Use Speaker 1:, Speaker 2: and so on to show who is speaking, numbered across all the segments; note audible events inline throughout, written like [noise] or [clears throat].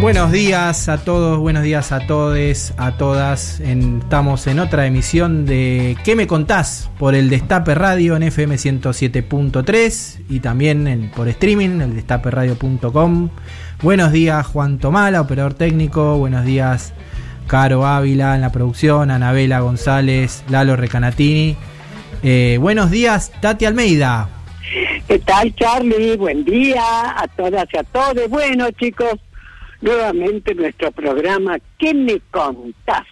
Speaker 1: Buenos días a todos, buenos días a todes, a todas. estamos en otra emisión de ¿Qué me contás? por el Destape Radio en FM 107.3 y también en, por streaming, el destaperadio.com. Buenos días Juan Tomala, operador técnico. Buenos días Caro Ávila en la producción, Anabela González, Lalo Recanatini. Eh, buenos días Tati Almeida.
Speaker 2: ¿Qué tal Charlie? Buen día a todas y a todos. Bueno chicos nuevamente nuestro programa ¿Qué me contás?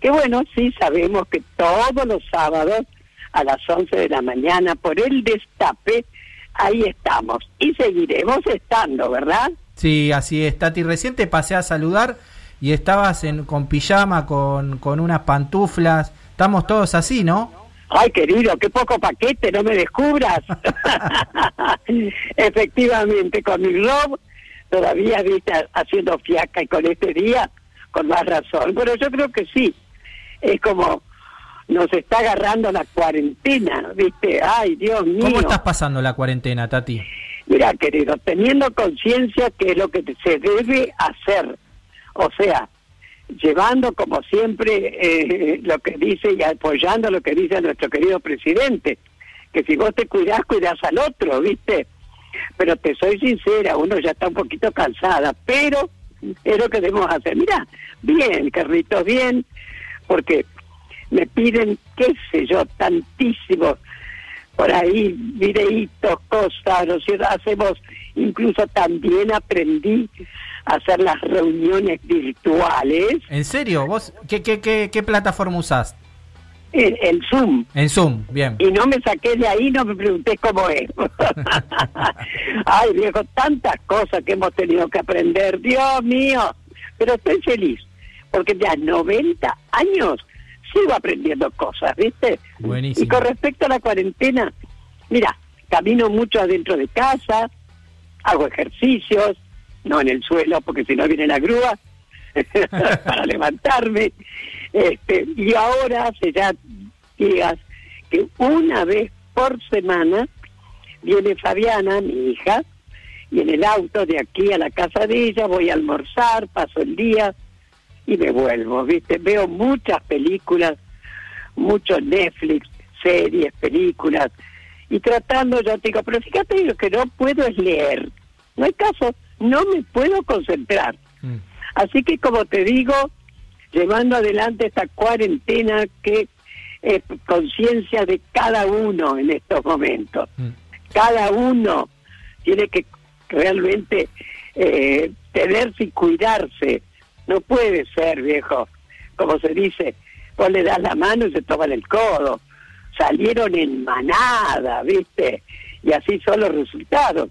Speaker 2: Que bueno, sí sabemos que todos los sábados a las 11 de la mañana por el destape, ahí estamos y seguiremos estando, ¿verdad?
Speaker 1: Sí, así es, Tati. Recién te pasé a saludar y estabas en, con pijama, con, con unas pantuflas. Estamos todos así, ¿no?
Speaker 2: Ay, querido, qué poco paquete, no me descubras. [laughs] [laughs] Efectivamente, con mi rob todavía viste haciendo fiaca y con este día con más razón. Pero yo creo que sí, es como nos está agarrando la cuarentena, ¿viste? Ay, Dios mío.
Speaker 1: ¿Cómo estás pasando la cuarentena, Tati?
Speaker 2: Mira, querido, teniendo conciencia que es lo que se debe hacer. O sea, llevando como siempre eh, lo que dice y apoyando lo que dice nuestro querido presidente, que si vos te cuidás, cuidás al otro, ¿viste? Pero te soy sincera, uno ya está un poquito cansada, pero es lo que debemos hacer. Mira, bien, Carlitos, bien, porque me piden, qué sé yo, tantísimo por ahí, videitos, cosas, ¿no Hacemos, incluso también aprendí a hacer las reuniones virtuales.
Speaker 1: ¿En serio? ¿Vos qué, qué, qué, qué plataforma usás?
Speaker 2: En, Zoom.
Speaker 1: En Zoom, bien.
Speaker 2: Y no me saqué de ahí, no me pregunté cómo es. [laughs] Ay, viejo, tantas cosas que hemos tenido que aprender, Dios mío. Pero estoy feliz, porque ya 90 años sigo aprendiendo cosas, ¿viste?
Speaker 1: Buenísimo.
Speaker 2: Y con respecto a la cuarentena, mira, camino mucho adentro de casa, hago ejercicios, no en el suelo, porque si no viene la grúa, [laughs] para levantarme. Este, y ahora hace ya días que una vez por semana viene Fabiana, mi hija, y en el auto de aquí a la casa de ella voy a almorzar, paso el día y me vuelvo, ¿viste? Veo muchas películas, mucho Netflix, series, películas, y tratando, yo te digo, pero fíjate, lo que no puedo es leer. No hay caso, no me puedo concentrar. Mm. Así que como te digo, llevando adelante esta cuarentena que es conciencia de cada uno en estos momentos. Mm. Cada uno tiene que realmente eh, tenerse y cuidarse. No puede ser, viejo, como se dice, vos le das la mano y se toman el codo. Salieron en manada, ¿viste? Y así son los resultados,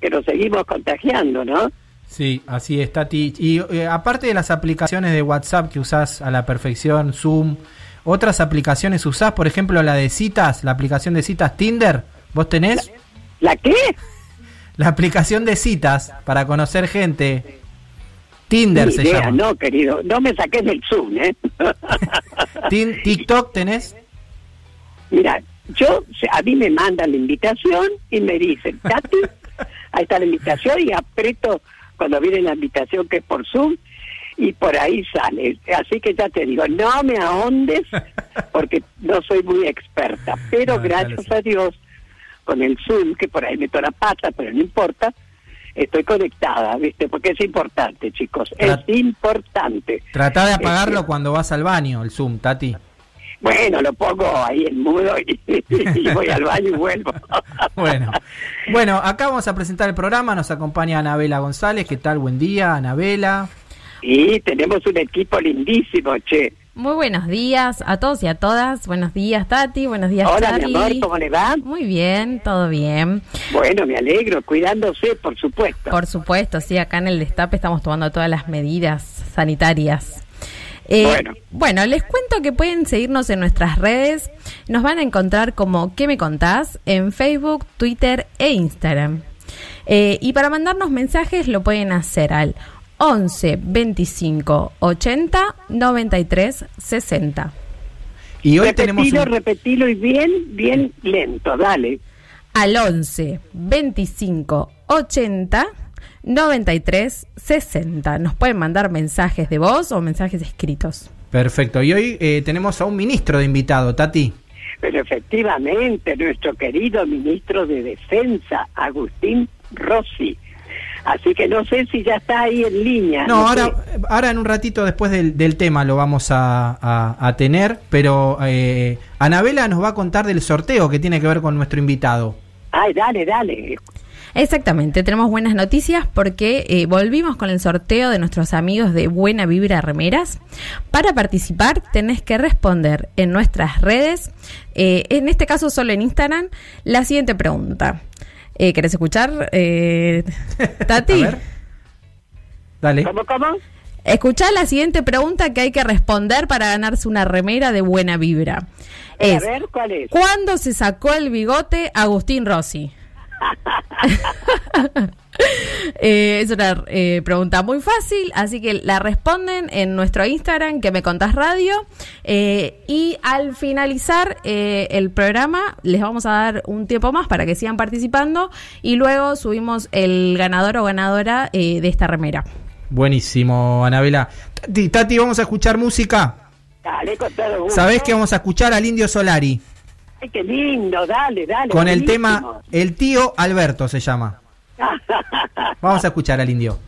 Speaker 2: que nos seguimos contagiando, ¿no?
Speaker 1: Sí, así es, Tati. Y eh, aparte de las aplicaciones de WhatsApp que usás a la perfección, Zoom, ¿otras aplicaciones usás? Por ejemplo, la de citas, la aplicación de citas Tinder, ¿vos tenés?
Speaker 2: ¿La, qué?
Speaker 1: La aplicación de citas para conocer gente. Tinder se llama.
Speaker 2: No, querido, no me saques del Zoom, ¿eh? [laughs]
Speaker 1: ¿TikTok tenés?
Speaker 2: Mira, yo, a mí me mandan la invitación y me dicen, Tati, ahí está la invitación y aprieto cuando viene la invitación que es por Zoom y por ahí sale. Así que ya te digo, no me ahondes [laughs] porque no soy muy experta, pero gracias a Dios con el Zoom, que por ahí meto la pata, pero no importa, estoy conectada, ¿viste? Porque es importante, chicos, es importante.
Speaker 1: Trata de apagarlo este, cuando vas al baño, el Zoom, Tati.
Speaker 2: Bueno, lo pongo ahí en mudo y, [laughs] voy al baño y vuelvo. [laughs]
Speaker 1: bueno. bueno, acá vamos a presentar el programa. Nos acompaña Anabela González. ¿Qué tal? Buen día, Anabela.
Speaker 2: Y tenemos un equipo lindísimo, che.
Speaker 3: Muy buenos días a todos y a todas. Buenos días, Tati. Buenos días,
Speaker 2: Hola,
Speaker 3: Charlie.
Speaker 2: mi amor, ¿cómo le va?
Speaker 3: Muy bien, todo bien.
Speaker 2: Bueno, me alegro, cuidándose, por supuesto.
Speaker 3: Por supuesto, sí, acá en el Destape estamos tomando todas las medidas sanitarias. Eh,
Speaker 2: Bueno.
Speaker 3: bueno, les cuento que pueden seguirnos en nuestras redes. Nos van a encontrar como ¿Qué me contás? en Facebook, Twitter e Instagram. Eh, y para mandarnos mensajes lo pueden hacer al 11 25 80 93 60.
Speaker 1: Y hoy
Speaker 2: repetilo,
Speaker 1: tenemos un-
Speaker 2: repetilo y bien, bien lento, dale.
Speaker 3: Al 11 25 80 93 60. Nos pueden mandar mensajes de voz o mensajes escritos.
Speaker 1: Perfecto. Y hoy eh, tenemos a un ministro de invitado, Tati.
Speaker 2: Pero efectivamente, nuestro querido ministro de Defensa, Agustín Rossi. Así que no sé si ya está ahí en línea.
Speaker 1: No, ahora, ahora en un ratito después del, del tema lo vamos a, a- a tener, pero eh, Anabela nos va a contar del sorteo que tiene que ver con nuestro invitado.
Speaker 2: Ay, dale, dale.
Speaker 3: Exactamente, tenemos buenas noticias porque eh, volvimos con el sorteo de nuestros amigos de Buena Vibra Remeras. Para participar tenés que responder en nuestras redes, eh, en este caso solo en Instagram, la siguiente pregunta. Eh, ¿Querés escuchar, eh, [laughs] Tati?
Speaker 1: A ver. Dale.
Speaker 2: ¿Cómo, cómo?
Speaker 3: Escuchá la siguiente pregunta que hay que responder para ganarse una remera de Buena Vibra.
Speaker 2: Eh,
Speaker 3: Es,
Speaker 2: a ver, ¿cuál es?
Speaker 3: ¿Cuándo se sacó el bigote Agustín Rossi? [laughs] Eh, es una eh, pregunta muy fácil, así que la responden en nuestro Instagram, que me contás radio. eh, y al finalizar eh, el programa, les vamos a dar un tiempo más para que sigan participando. Y luego subimos el ganador o ganadora eh, de esta remera.
Speaker 1: Buenísimo, Anabela. Tati, Tati, vamos a escuchar música.
Speaker 2: Dale, con todo gusto.
Speaker 1: ¿Sabés que vamos a escuchar al Indio Solari?
Speaker 2: Ay, qué lindo, dale, dale.
Speaker 1: Con el tema El tío Alberto se llama. [laughs] Vamos a escuchar al Indio.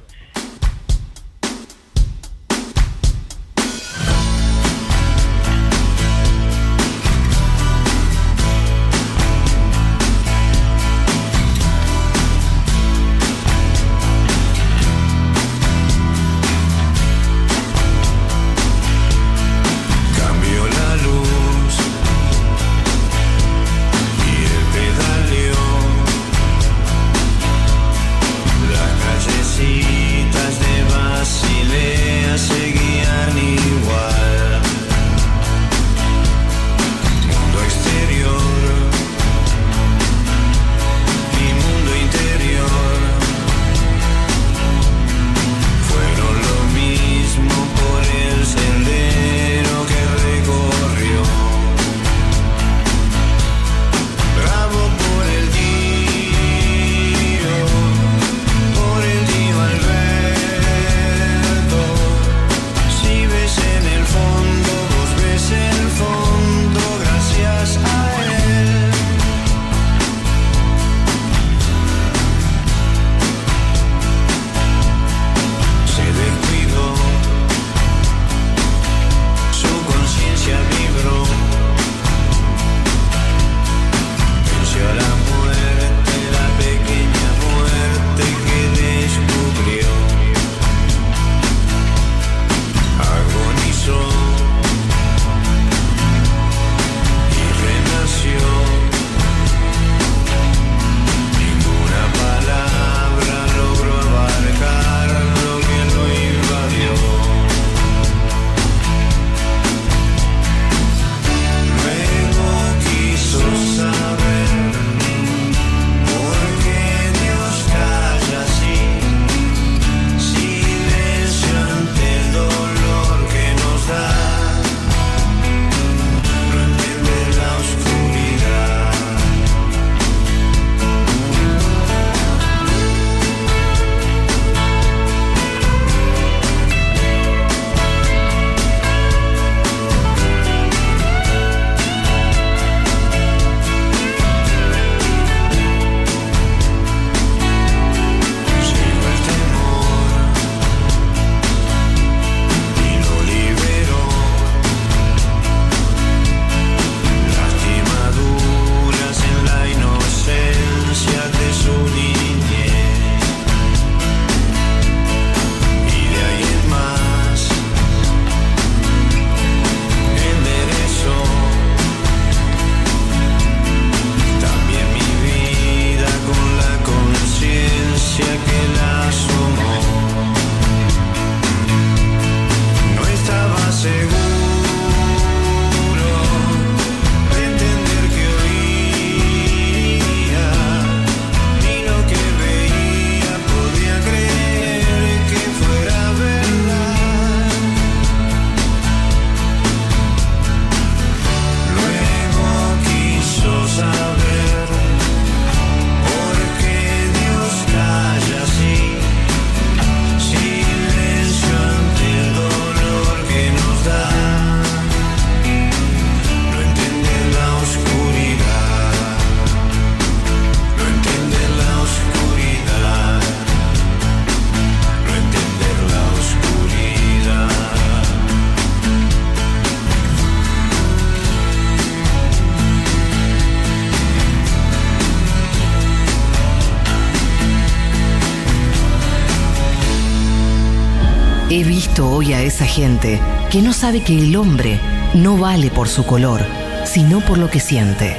Speaker 4: Esa gente que no sabe que el hombre no vale por su color, sino por lo que siente.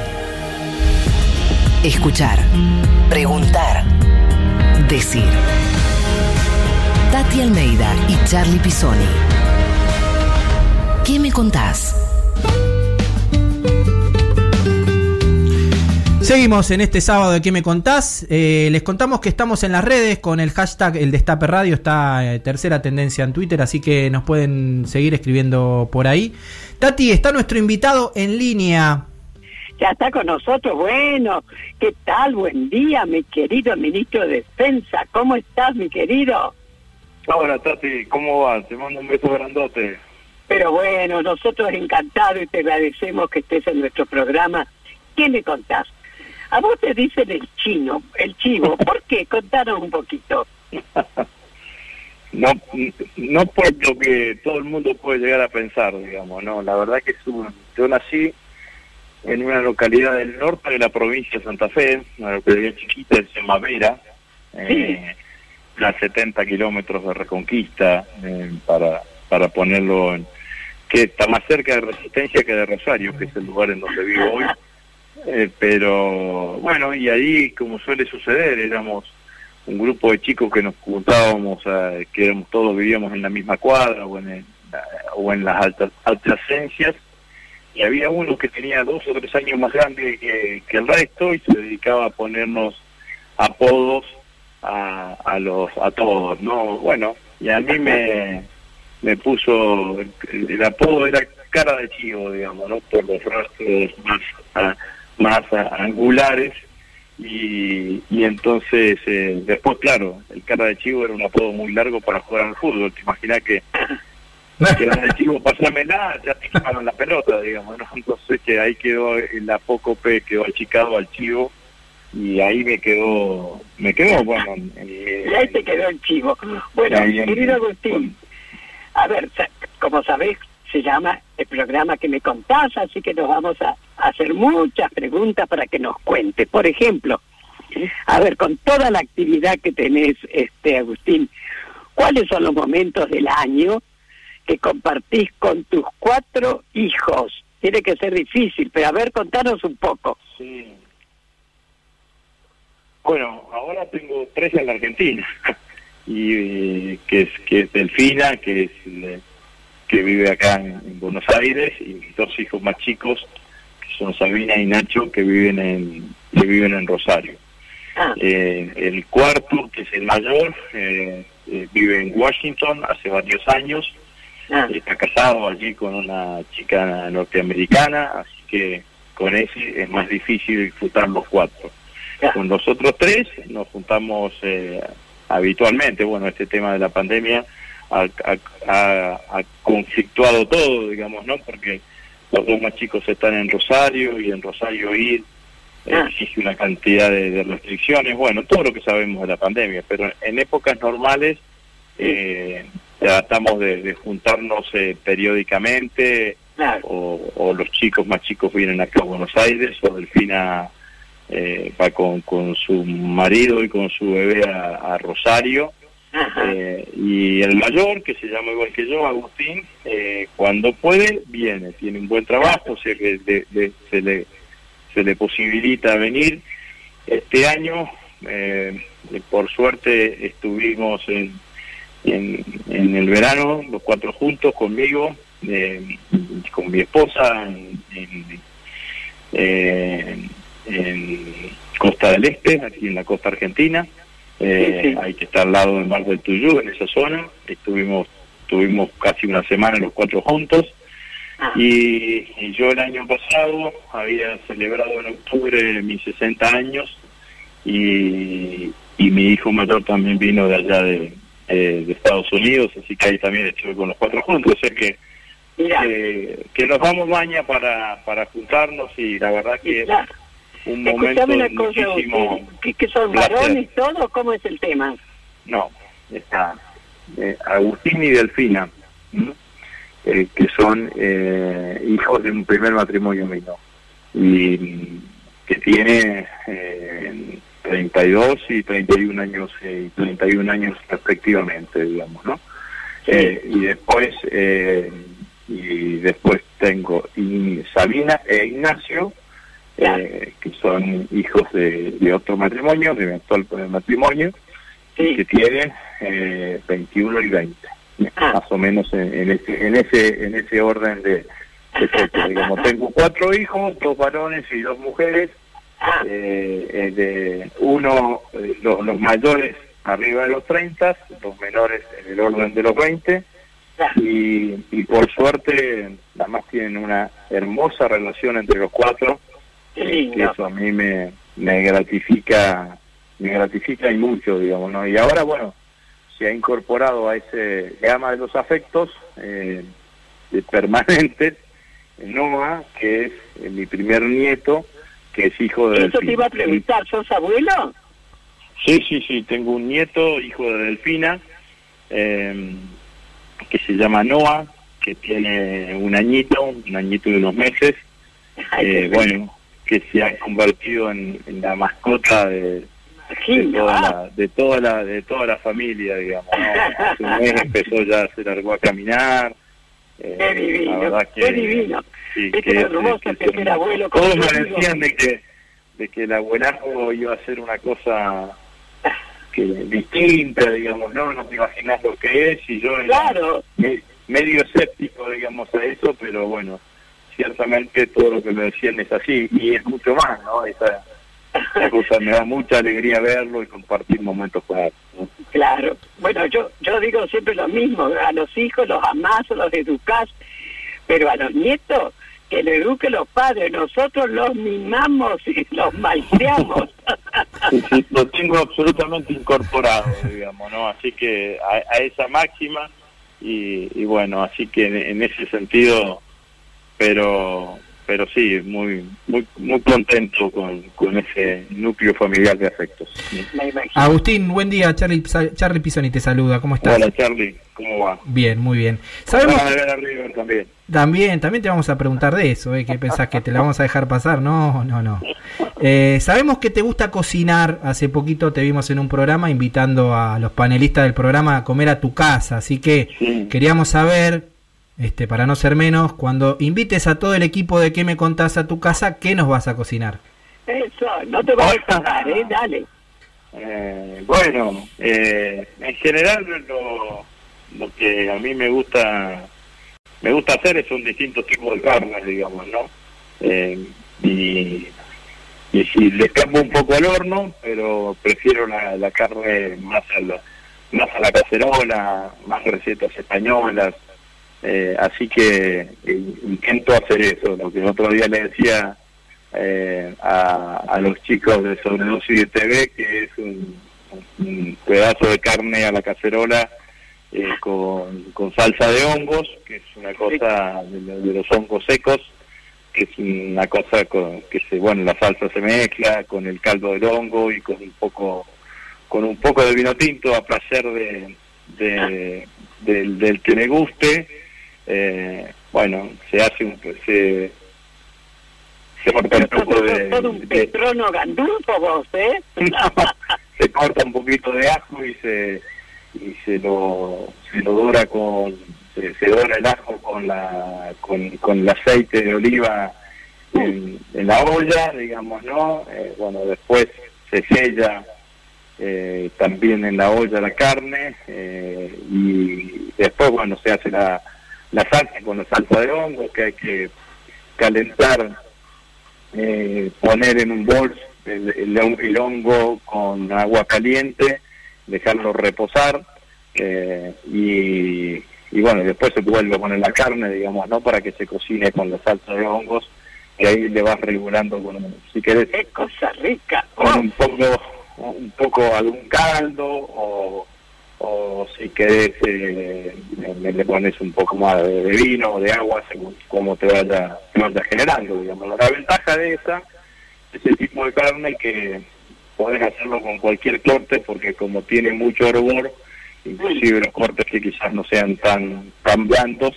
Speaker 4: Escuchar, preguntar, decir. Tati Almeida y Charlie Pisoni. ¿Qué me contás?
Speaker 1: Seguimos en este sábado de ¿Qué me contás? Eh, les contamos que estamos en las redes con el hashtag El Destape Radio, está eh, tercera tendencia en Twitter, así que nos pueden seguir escribiendo por ahí. Tati, está nuestro invitado en línea.
Speaker 2: Ya está con nosotros. Bueno, ¿qué tal? Buen día, mi querido ministro de Defensa. ¿Cómo estás, mi querido?
Speaker 5: Hola Tati, ¿cómo va? Te mando un beso grandote.
Speaker 2: Pero bueno, nosotros encantados y te agradecemos que estés en nuestro programa. ¿Qué me contás? A vos te dicen el chino, el chivo. [laughs] ¿Por qué? Contanos un poquito.
Speaker 5: No, no por lo que todo el mundo puede llegar a pensar, digamos, no. La verdad que es un, yo nací en una localidad del norte de la provincia de Santa Fe, una localidad chiquita, se llama Vera, eh, a 70 kilómetros de Reconquista, eh, para, para ponerlo en, que está más cerca de Resistencia que de Rosario, que es el lugar en donde vivo hoy. Eh, pero bueno, y ahí, como suele suceder, éramos un grupo de chicos que nos juntábamos, a, que éramos, todos vivíamos en la misma cuadra o en, el- o en las altas adyacencias, y había uno que tenía dos o tres años más grande que, el resto y se dedicaba a ponernos apodos a, a los a todos, ¿no? Bueno, y a mí me, me puso, el, apodo era cara de chivo, digamos, ¿no? Por los rastros más, a- más angulares. Y, y entonces, eh, después, claro, el cara de chivo era un apodo muy largo para jugar al fútbol. Te imaginas que, que cara de chivo, pasámela, ya te quemaron la pelota, digamos, ¿no? Entonces, que ahí quedó el apócope, quedó achicado al chivo. Y ahí me quedó, me quedó, bueno, en-
Speaker 2: ahí te quedó el chivo. Bueno, querido Agustín, a ver, como sabés, se llama el programa que me contás, así que nos vamos a hacer muchas preguntas para que nos cuente. Por ejemplo, a ver, con toda la actividad que tenés, este Agustín, ¿cuáles son los momentos del año que compartís con tus cuatro hijos? Tiene que ser difícil, pero a ver, contanos un poco.
Speaker 5: Sí. Bueno, ahora tengo tres en la Argentina. [laughs] y eh, que es que es Delfina, que es eh, que vive acá en, en Buenos Aires, y mis dos hijos más chicos, que son Sabina y Nacho, que viven en que viven en Rosario.
Speaker 2: Ah,
Speaker 5: Eh, el cuarto, que es el mayor, eh, eh, vive en Washington hace varios años,
Speaker 2: ah,
Speaker 5: está casado allí con una chica norteamericana, así que con ese es más difícil disfrutar los cuatro.
Speaker 2: ya.
Speaker 5: Con los otros tres nos juntamos eh, habitualmente. Bueno, este tema de la pandemia ha, ha- ha- ha conflictuado todo, digamos, ¿no? Porque los dos más chicos están en Rosario y en Rosario ir
Speaker 2: Ah.
Speaker 5: exige una cantidad de, de restricciones. Bueno, todo lo que sabemos de la pandemia, pero en épocas normales eh, tratamos de, de juntarnos eh, periódicamente
Speaker 2: claro.
Speaker 5: o, o los chicos más chicos vienen acá a Buenos Aires o Delfina eh, va con, con su marido y con su bebé a, a Rosario. [laughs] eh, y el mayor que se llama igual que yo Agustín eh, cuando puede viene tiene un buen trabajo de- de- se le se le posibilita venir este año eh, por suerte estuvimos en, en, en el verano los cuatro juntos conmigo eh, con mi esposa en, en, eh, en Costa del Este, aquí en la costa argentina. Eh,
Speaker 2: Sí,
Speaker 5: que estar al lado del Mar del Tuyú, en esa zona. Estuvimos, tuvimos casi una semana los cuatro juntos.
Speaker 2: Ah,
Speaker 5: Y, y yo el año pasado había celebrado en octubre mis 60 años y, y mi hijo mayor también vino de allá de, eh, de Estados Unidos, así que ahí también estuve con los cuatro juntos. O sea que,
Speaker 2: mira,
Speaker 5: que, nos vamos mañana para, para juntarnos y la verdad que
Speaker 2: claro.
Speaker 5: Un momento
Speaker 2: una cosa, ¿que, que son
Speaker 5: placer.
Speaker 2: varones todos? ¿Cómo es el tema?
Speaker 5: No, está eh, Agustín y Delfina, eh, que son eh, hijos de un primer matrimonio mío, y que tiene eh, 32 y 31 años, eh, y 31 años respectivamente, digamos, ¿no? Eh, y después eh, y después tengo y Sabina e Ignacio, eh, que son hijos de, de otro matrimonio, de mi actual matrimonio,
Speaker 2: Sí.
Speaker 5: que tienen eh, 21 y 20,
Speaker 2: Ah.
Speaker 5: más o menos en, en ese en ese en ese orden de, de digamos. Tengo cuatro hijos, dos varones y dos mujeres,
Speaker 2: Ah,
Speaker 5: eh, eh, de uno eh, lo- los mayores arriba de los 30, los menores en el orden de los 20
Speaker 2: ya.
Speaker 5: y, y por suerte además tienen una hermosa relación entre los cuatro
Speaker 2: Qué lindo.
Speaker 5: eso a mí me, me gratifica me gratifica y mucho digamos no y ahora bueno se ha incorporado a ese gama de los afectos eh, de permanentes Noah que es eh, mi primer nieto que es hijo de
Speaker 2: Eso te iba a preguntar, ¿sos abuelo?
Speaker 5: Sí, sí, sí, tengo un nieto, hijo de Delfina, eh, que se llama Noah, que tiene un añito, un añito y unos meses,
Speaker 2: Ay,
Speaker 5: eh, bueno, que se ha convertido en, en la mascota de, toda la, de toda la de toda la familia, digamos. ¿no? Hace un mes empezó ya, se largó a caminar. eh,
Speaker 2: Qué divino,
Speaker 5: la verdad que,
Speaker 2: qué divino.
Speaker 5: sí,
Speaker 2: Viste
Speaker 5: que es-
Speaker 2: hermoso
Speaker 5: que
Speaker 2: que
Speaker 5: es
Speaker 2: es ser abuelo,
Speaker 5: Todos me decían de que, de que el abuelazgo iba a ser una cosa que distinta, digamos, no, no te imaginas lo que es, y yo era me- medio escéptico, digamos, a eso, pero bueno, ciertamente todo lo que me decían es así, y es mucho más, ¿no? Esa, esa cosa me da mucha alegría verlo y compartir momentos con él. ¿no?
Speaker 2: claro. Bueno, yo yo digo siempre lo mismo, a los hijos los amás, los educás, pero a los nietos que lo eduquen los padres, nosotros los mimamos y los malcriamos. [laughs]
Speaker 5: Sí, sí, lo tengo absolutamente incorporado, digamos, ¿no? Así que a, a esa máxima y, y bueno, así que en, en ese sentido, pero pero sí, muy muy muy contento con, con ese núcleo familiar de afectos.
Speaker 1: Agustín, buen día. Charlie, Charlie Pisoni te saluda. ¿Cómo estás?
Speaker 5: Hola Charlie, ¿cómo va?
Speaker 1: Bien, muy bien. Sabemos
Speaker 5: Van a ver a River también.
Speaker 1: también, también te vamos a preguntar de eso, ¿eh? ¿Qué pensás que te la vamos a dejar pasar? No, no, no. Eh, sabemos que te gusta cocinar. Hace poquito te vimos en un programa invitando a los panelistas del programa a comer a tu casa. Así que
Speaker 5: Sí.
Speaker 1: queríamos saber, este, para no ser menos, cuando invites a todo el equipo de qué me contás a tu casa, ¿qué nos vas a cocinar?
Speaker 2: Eso, no te vas a pagar, ¿eh? Dale.
Speaker 5: Eh, bueno, eh, en general lo, lo que a mí me gusta me gusta hacer es un distinto tipo de carnes, digamos, ¿no? Eh, y, y si le escapo un poco al horno, pero prefiero la, la carne más a la, más a la cacerola, más recetas españolas, eh, así que eh, intento hacer eso, lo que el otro día le decía eh, a, a los chicos de Sobredosis de TV, que es un, un pedazo de carne a la cacerola eh, con, con salsa de hongos, que es una cosa de, de los hongos secos, que es una cosa con, que se, bueno, la salsa se mezcla con el caldo del hongo y con un poco con un poco de vino tinto a placer de, de- del, del que le guste. Eh, bueno, se hace un se se corta un poco de,
Speaker 2: todo un petrono gandulfo vos, ¿eh? [laughs]
Speaker 5: se corta un poquito de ajo y se y se lo se lo dora con se, se dora el ajo con la con, con el aceite de oliva en, en la olla digamos no Eh, bueno después se sella eh, también en la olla la carne eh, y después bueno se hace la la salsa con la salsa de hongo que hay que calentar eh, poner en un bol el, el hon- el hongo con agua caliente, dejarlo reposar eh, y, y bueno, después se vuelve a poner la carne, digamos, ¿no? Para que se cocine con la salsa de hongos y ahí le vas regulando con, un- si querés,
Speaker 2: Qué cosa rica.
Speaker 5: con
Speaker 2: Oh,
Speaker 5: un poco, un poco algún caldo o, o si querés eh, le, pones un poco más de, de vino o de agua según cómo te vaya, te vaya generando, digamos. La ventaja de esa, ese tipo de carne que podés hacerlo con cualquier corte porque como tiene mucho hervor, inclusive los cortes que quizás no sean tan tan blandos,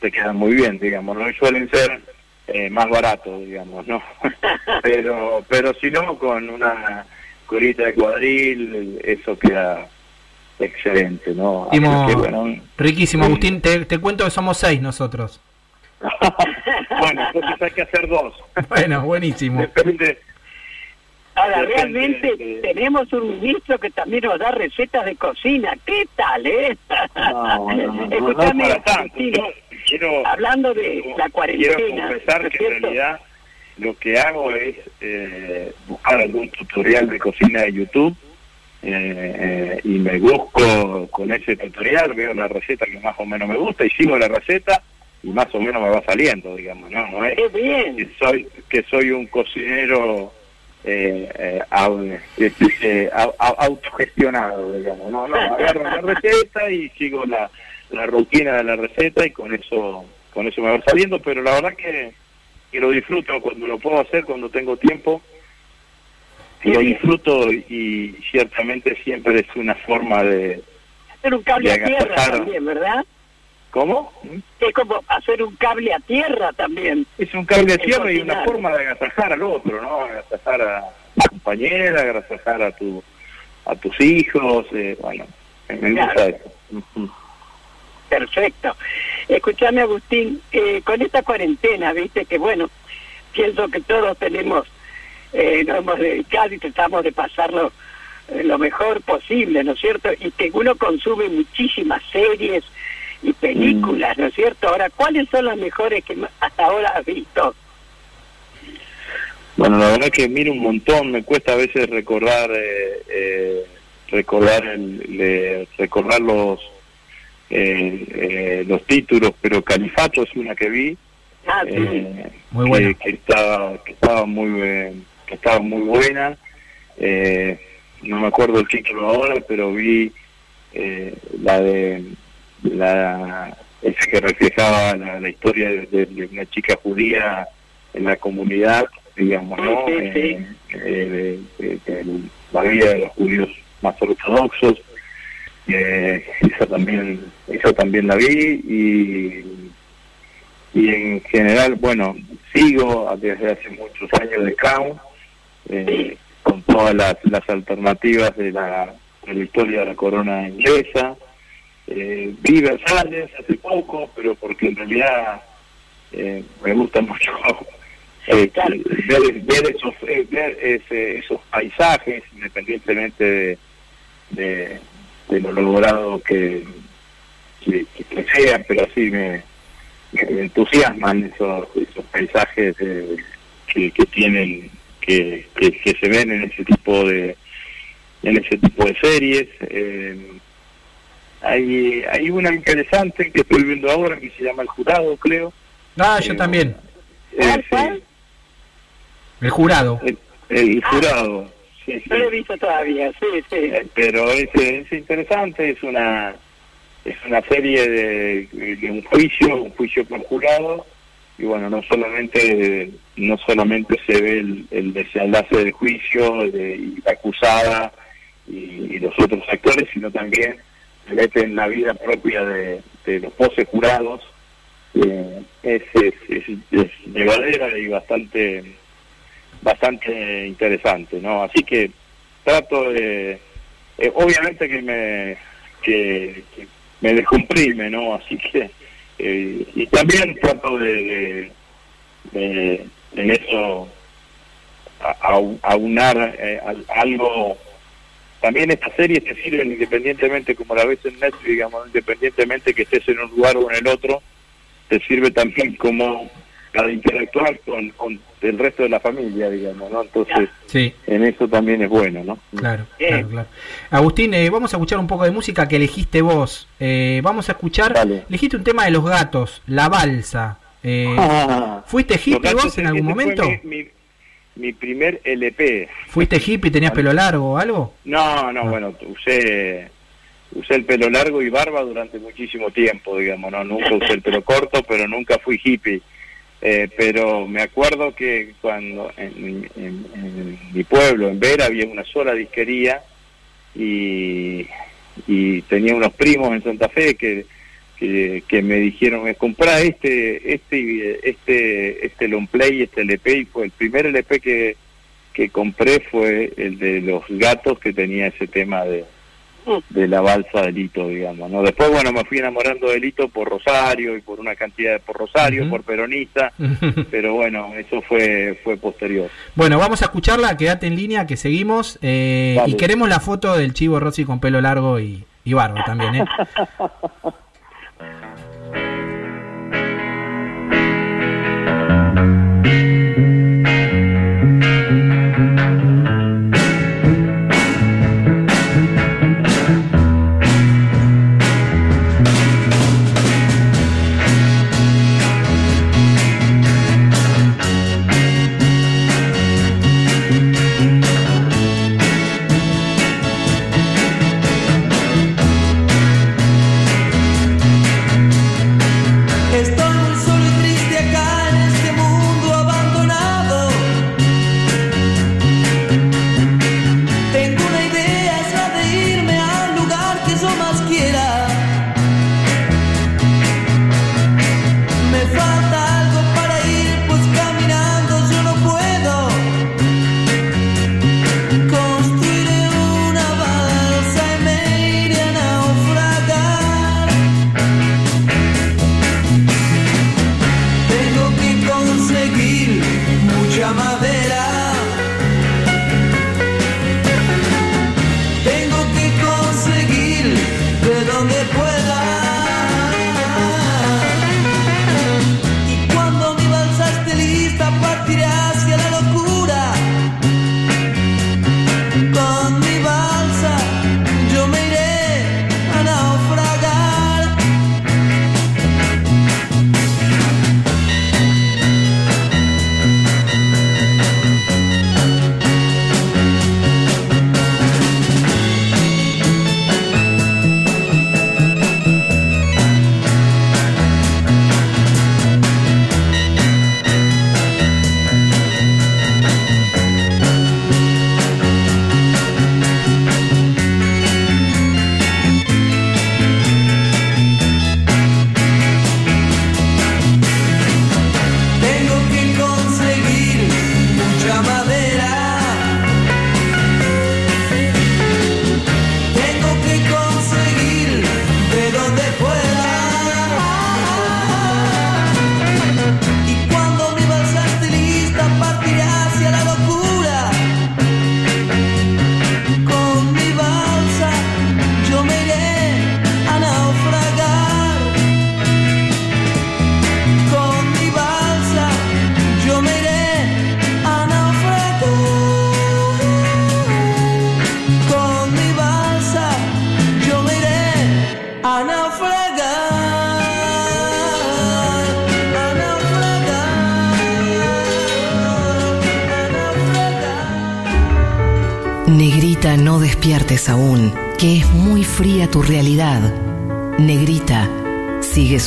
Speaker 5: te quedan muy bien, digamos, ¿no? Y suelen ser eh, más baratos, digamos, ¿no? [laughs] pero pero si no, con una curita de cuadril, eso queda excelente, ¿no? Que, bueno,
Speaker 1: riquísimo,
Speaker 5: sí.
Speaker 1: Agustín. Te, te cuento que somos seis nosotros. [laughs]
Speaker 5: bueno, entonces hay que hacer dos.
Speaker 1: Bueno, buenísimo.
Speaker 5: Depende.
Speaker 2: Ahora,
Speaker 5: Depende
Speaker 2: realmente tenemos un ministro que también nos da recetas de cocina. ¿Qué tal, eh?
Speaker 5: No, no, no, no,
Speaker 2: Escuchame. Agustín,
Speaker 5: quiero,
Speaker 2: hablando de la
Speaker 5: quiero
Speaker 2: cuarentena,
Speaker 5: confesar
Speaker 2: ¿no es
Speaker 5: que en realidad lo que hago es eh, buscar algún tutorial de cocina de YouTube eh, eh, y me busco con ese tutorial, veo la receta que más o menos me gusta y sigo la receta y más o menos me va saliendo, digamos, ¿no? No es
Speaker 2: Qué bien.
Speaker 5: que soy que soy un cocinero eh, eh, au- autogestionado, digamos. No, no, agarro la receta y sigo la, la rutina de la receta y con eso con eso me va saliendo, pero la verdad que, que lo disfruto cuando lo puedo hacer, cuando tengo tiempo. Lo disfruto y ciertamente siempre es una forma de...
Speaker 2: Hacer un cable a tierra también, ¿verdad?
Speaker 5: ¿Cómo?
Speaker 2: Es como hacer un cable a tierra también.
Speaker 5: Es un cable
Speaker 2: Es
Speaker 5: tierra y una forma de agasajar al otro, ¿no? Agasajar a tu compañera, agasajar a tu a tus hijos, eh, bueno, me gusta
Speaker 2: Claro.
Speaker 5: eso.
Speaker 2: Perfecto. Escúchame, Agustín, eh, con esta cuarentena, viste que bueno, pienso que todos tenemos, eh, nos hemos dedicado y tratamos de pasarlo eh, lo mejor posible, ¿no es cierto? Y que uno consume muchísimas series y películas, ¿no es cierto? Ahora, ¿cuáles son las mejores que hasta ahora has visto?
Speaker 5: Bueno, la verdad que miro un montón, me cuesta a veces recordar eh, eh, recordar el, le- recordar los eh, eh, los títulos, pero Califato es una que vi
Speaker 2: Ah, sí.
Speaker 5: eh,
Speaker 1: Muy
Speaker 5: que-
Speaker 1: buena.
Speaker 5: que, estaba que estaba muy eh, que estaba muy buena. Eh, no me acuerdo el título ahora pero vi eh, la de la esa que reflejaba la, la historia de, de- de una chica judía en la comunidad digamos no
Speaker 2: Sí, sí, sí.
Speaker 5: Eh, eh, de- la vida de los judíos más ortodoxos. Esa también esa también la vi y y en general, bueno, sigo desde hace muchos años de Crown, eh, con todas las, las alternativas de la, de la historia de la corona inglesa. Eh, vi Versalles hace poco, pero porque en realidad eh, me gusta mucho eh, ver, ver esos, eh, ver ese- esos paisajes, independientemente de, de, de lo logrado que, que, que sea, pero así me, me entusiasman esos, esos paisajes eh, que, que tienen que, que, que se ven en ese tipo de en ese tipo de series eh, hay hay una interesante que estoy viendo ahora que se llama el jurado creo
Speaker 1: Ah, yo
Speaker 5: Eh,
Speaker 1: también.
Speaker 5: Eh,
Speaker 2: ¿Cuál?
Speaker 1: El jurado.
Speaker 5: el, el jurado sí, sí.
Speaker 2: No lo he visto todavía, sí, sí.
Speaker 5: Eh, pero es, es interesante, es una es una serie de, de un juicio, un juicio por jurado, y bueno, no solamente no solamente se ve el, el desenlace del juicio de, la acusada y, los otros actores, sino también se mete en la vida propia de, los 12 jurados. Eh, es, es, es, y bastante bastante interesante, ¿no? Así que trato de, eh, obviamente que me que, que me descomprime, ¿no? Así que eh, y también trato de, de, de- en eso aunar eh, al- algo. También estas series te sirven independientemente como la ves en Netflix digamos independientemente que estés en un lugar o en el otro te sirve también como para interactuar con, con el resto de la familia digamos no entonces
Speaker 1: Sí,
Speaker 5: en eso también es bueno no
Speaker 1: claro, claro, claro. Agustín, eh, vamos a escuchar un poco de música que elegiste vos. Eh, vamos a escuchar,
Speaker 5: Dale.
Speaker 1: elegiste un tema de los gatos, La Balsa. Eh, ¿Fuiste
Speaker 5: Los
Speaker 1: hippie vos en algún momento?
Speaker 5: mi, mi, mi primer LP
Speaker 1: ¿Fuiste hippie, tenías pelo largo o algo?
Speaker 5: No, no,
Speaker 1: Ah.
Speaker 5: bueno, usé usé el pelo largo y barba durante muchísimo tiempo, digamos, no nunca usé el pelo corto, pero nunca fui hippie. Eh, pero me acuerdo que cuando en, en- mi pueblo, en Vera, había una sola disquería y, y tenía unos primos en Santa Fe que, que, me dijeron, me comprá este, este, este, este long play, este LP, y fue el primer LP que, que compré fue el de los gatos que tenía ese tema de, de la balsa de Lito, digamos, ¿no? Después, bueno, me fui enamorando de Lito por Rosario y por una cantidad de, por Rosario, por peronista, [laughs] pero bueno, eso fue fue posterior.
Speaker 6: Bueno, vamos a escucharla, quédate en línea, que seguimos. eh, y queremos la foto del chivo Rossi con pelo largo y, y barba también, ¿eh? [laughs]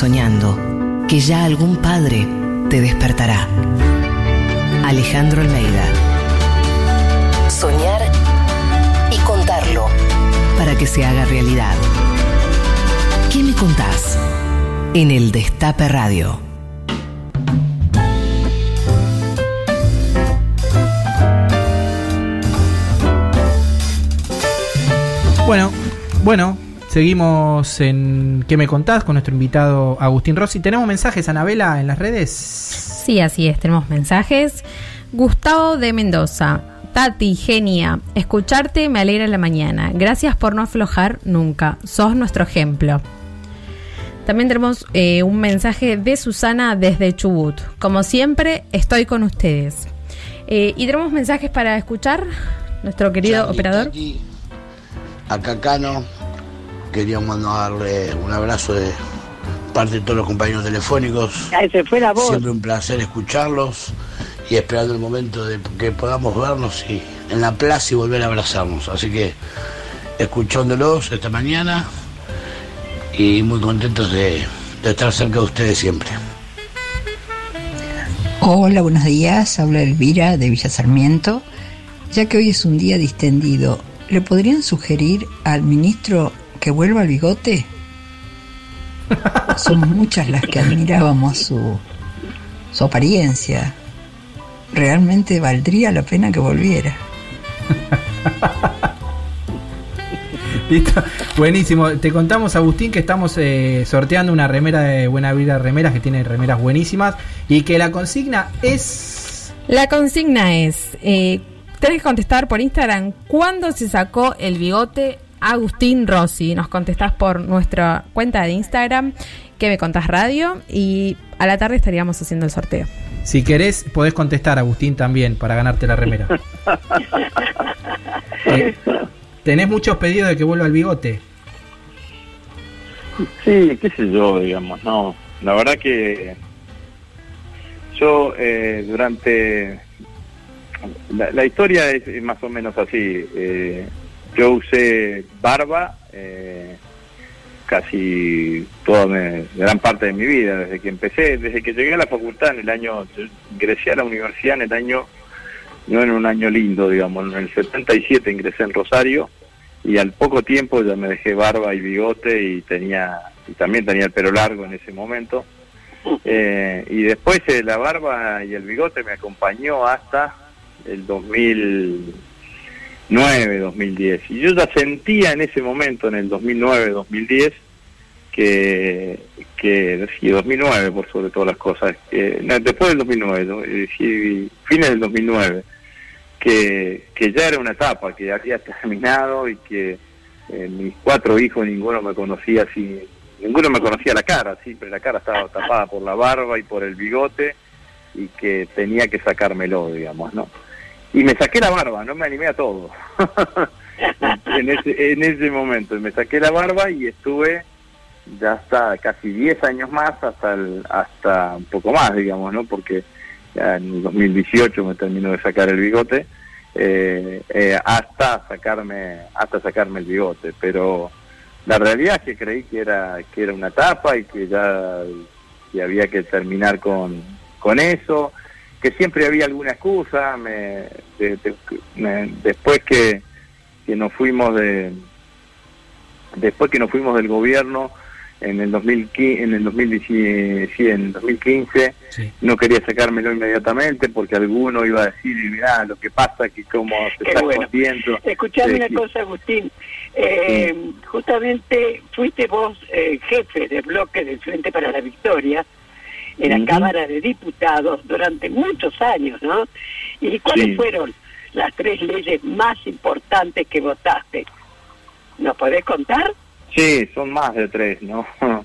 Speaker 4: soñando, que ya algún padre te despertará. Alejandro Almeida. Soñar y contarlo para que se haga realidad. ¿Qué me contás? En el Destape Radio.
Speaker 6: Bueno, bueno, seguimos en ¿Qué me contás? con nuestro invitado Agustín Rossi. ¿Tenemos mensajes, Anabela, en las redes?
Speaker 3: Sí, así es, tenemos mensajes. Gustavo de Mendoza. Tati, genia, escucharte me alegra la mañana. Gracias por no aflojar nunca. Sos nuestro ejemplo. También tenemos eh, un mensaje de Susana desde Chubut. Como siempre, estoy con ustedes. Eh, y tenemos mensajes para escuchar. Nuestro querido
Speaker 7: Charlie,
Speaker 3: operador.
Speaker 7: Tati, A Cacano, queríamos mandarle un abrazo de parte de todos los compañeros telefónicos.
Speaker 2: Ahí se fue la voz.
Speaker 7: Siempre un placer escucharlos y esperando el momento de que podamos vernos y en la plaza y volver a abrazarnos. Así que escuchándolos esta mañana y muy contentos de, de estar cerca de ustedes siempre.
Speaker 8: Hola, buenos días. Habla Elvira de Villa Sarmiento. Ya que hoy es un día distendido, ¿le podrían sugerir al ministro que vuelva al bigote? Somos muchas las que admirábamos su, su apariencia. Realmente valdría la pena que volviera. [laughs]
Speaker 1: Listo. Buenísimo. Te contamos, Agustín, que estamos eh, sorteando una remera de Buena Vida Remeras, que tiene remeras buenísimas, y que la consigna es...
Speaker 3: La consigna es, eh, tenés que contestar por Instagram cuándo se sacó el bigote Agustín Rossi. Nos contestás por nuestra cuenta de Instagram, que me contás radio, y a la tarde estaríamos haciendo el sorteo.
Speaker 1: Si querés, podés contestar, Agustín, también, para ganarte la remera. [laughs] Eh, ¿Tenés muchos pedidos de que vuelva el bigote?
Speaker 5: Sí, qué sé yo, digamos, no. La verdad que yo eh, durante... La, la historia es, es más o menos así. eh, yo usé barba eh, casi toda mi- gran parte de mi vida, desde que empecé, desde que llegué a la facultad en el año, yo ingresé a la universidad en el año, no en un año lindo, digamos, en el 77 ingresé en Rosario y al poco tiempo ya me dejé barba y bigote y tenía y también tenía el pelo largo en ese momento. Eh, y después eh, la barba y el bigote me acompañó hasta el 2009, 2010. Y yo ya sentía en ese momento, en el 2009, 2010, que, que sí, 2009 por sobre todas las cosas, que, no, después del 2009, ¿no? Eh, sí, fines del 2009, que, que ya era una etapa, que había terminado y que eh, mis cuatro hijos ninguno me conocía así, ninguno me conocía la cara, siempre la cara estaba tapada por la barba y por el bigote y que tenía que sacármelo, digamos, ¿no? Y me saqué la barba, no me animé a todo. [laughs] en, ese, en ese momento, me saqué la barba y estuve ya hasta casi 10 años más, hasta el, hasta un poco más, digamos, ¿no? Porque ya en el 2018 me terminó de sacar el bigote, eh, eh, hasta sacarme hasta sacarme el bigote, pero la realidad es que creí que era que era una etapa y que ya que había que terminar con, con eso, que siempre había alguna excusa, me, de- de- me- después que, que nos fuimos de después que nos fuimos del gobierno en el 2015, en el 2015, sí, en el 2015
Speaker 1: Sí.
Speaker 5: no quería sacármelo inmediatamente porque alguno iba a decir, mirá, lo que pasa que como se
Speaker 2: Qué
Speaker 5: está
Speaker 2: bueno.
Speaker 5: escondiendo.
Speaker 2: Escuchame una cosa, Agustín. Eh, Justamente fuiste vos eh, jefe del bloque del Frente para la Victoria en la. Cámara de Diputados durante muchos años, ¿no? ¿Y cuáles
Speaker 5: Sí.
Speaker 2: fueron las tres leyes más importantes que votaste? ¿Nos podés contar?
Speaker 5: Sí, son más de tres, ¿no? [laughs]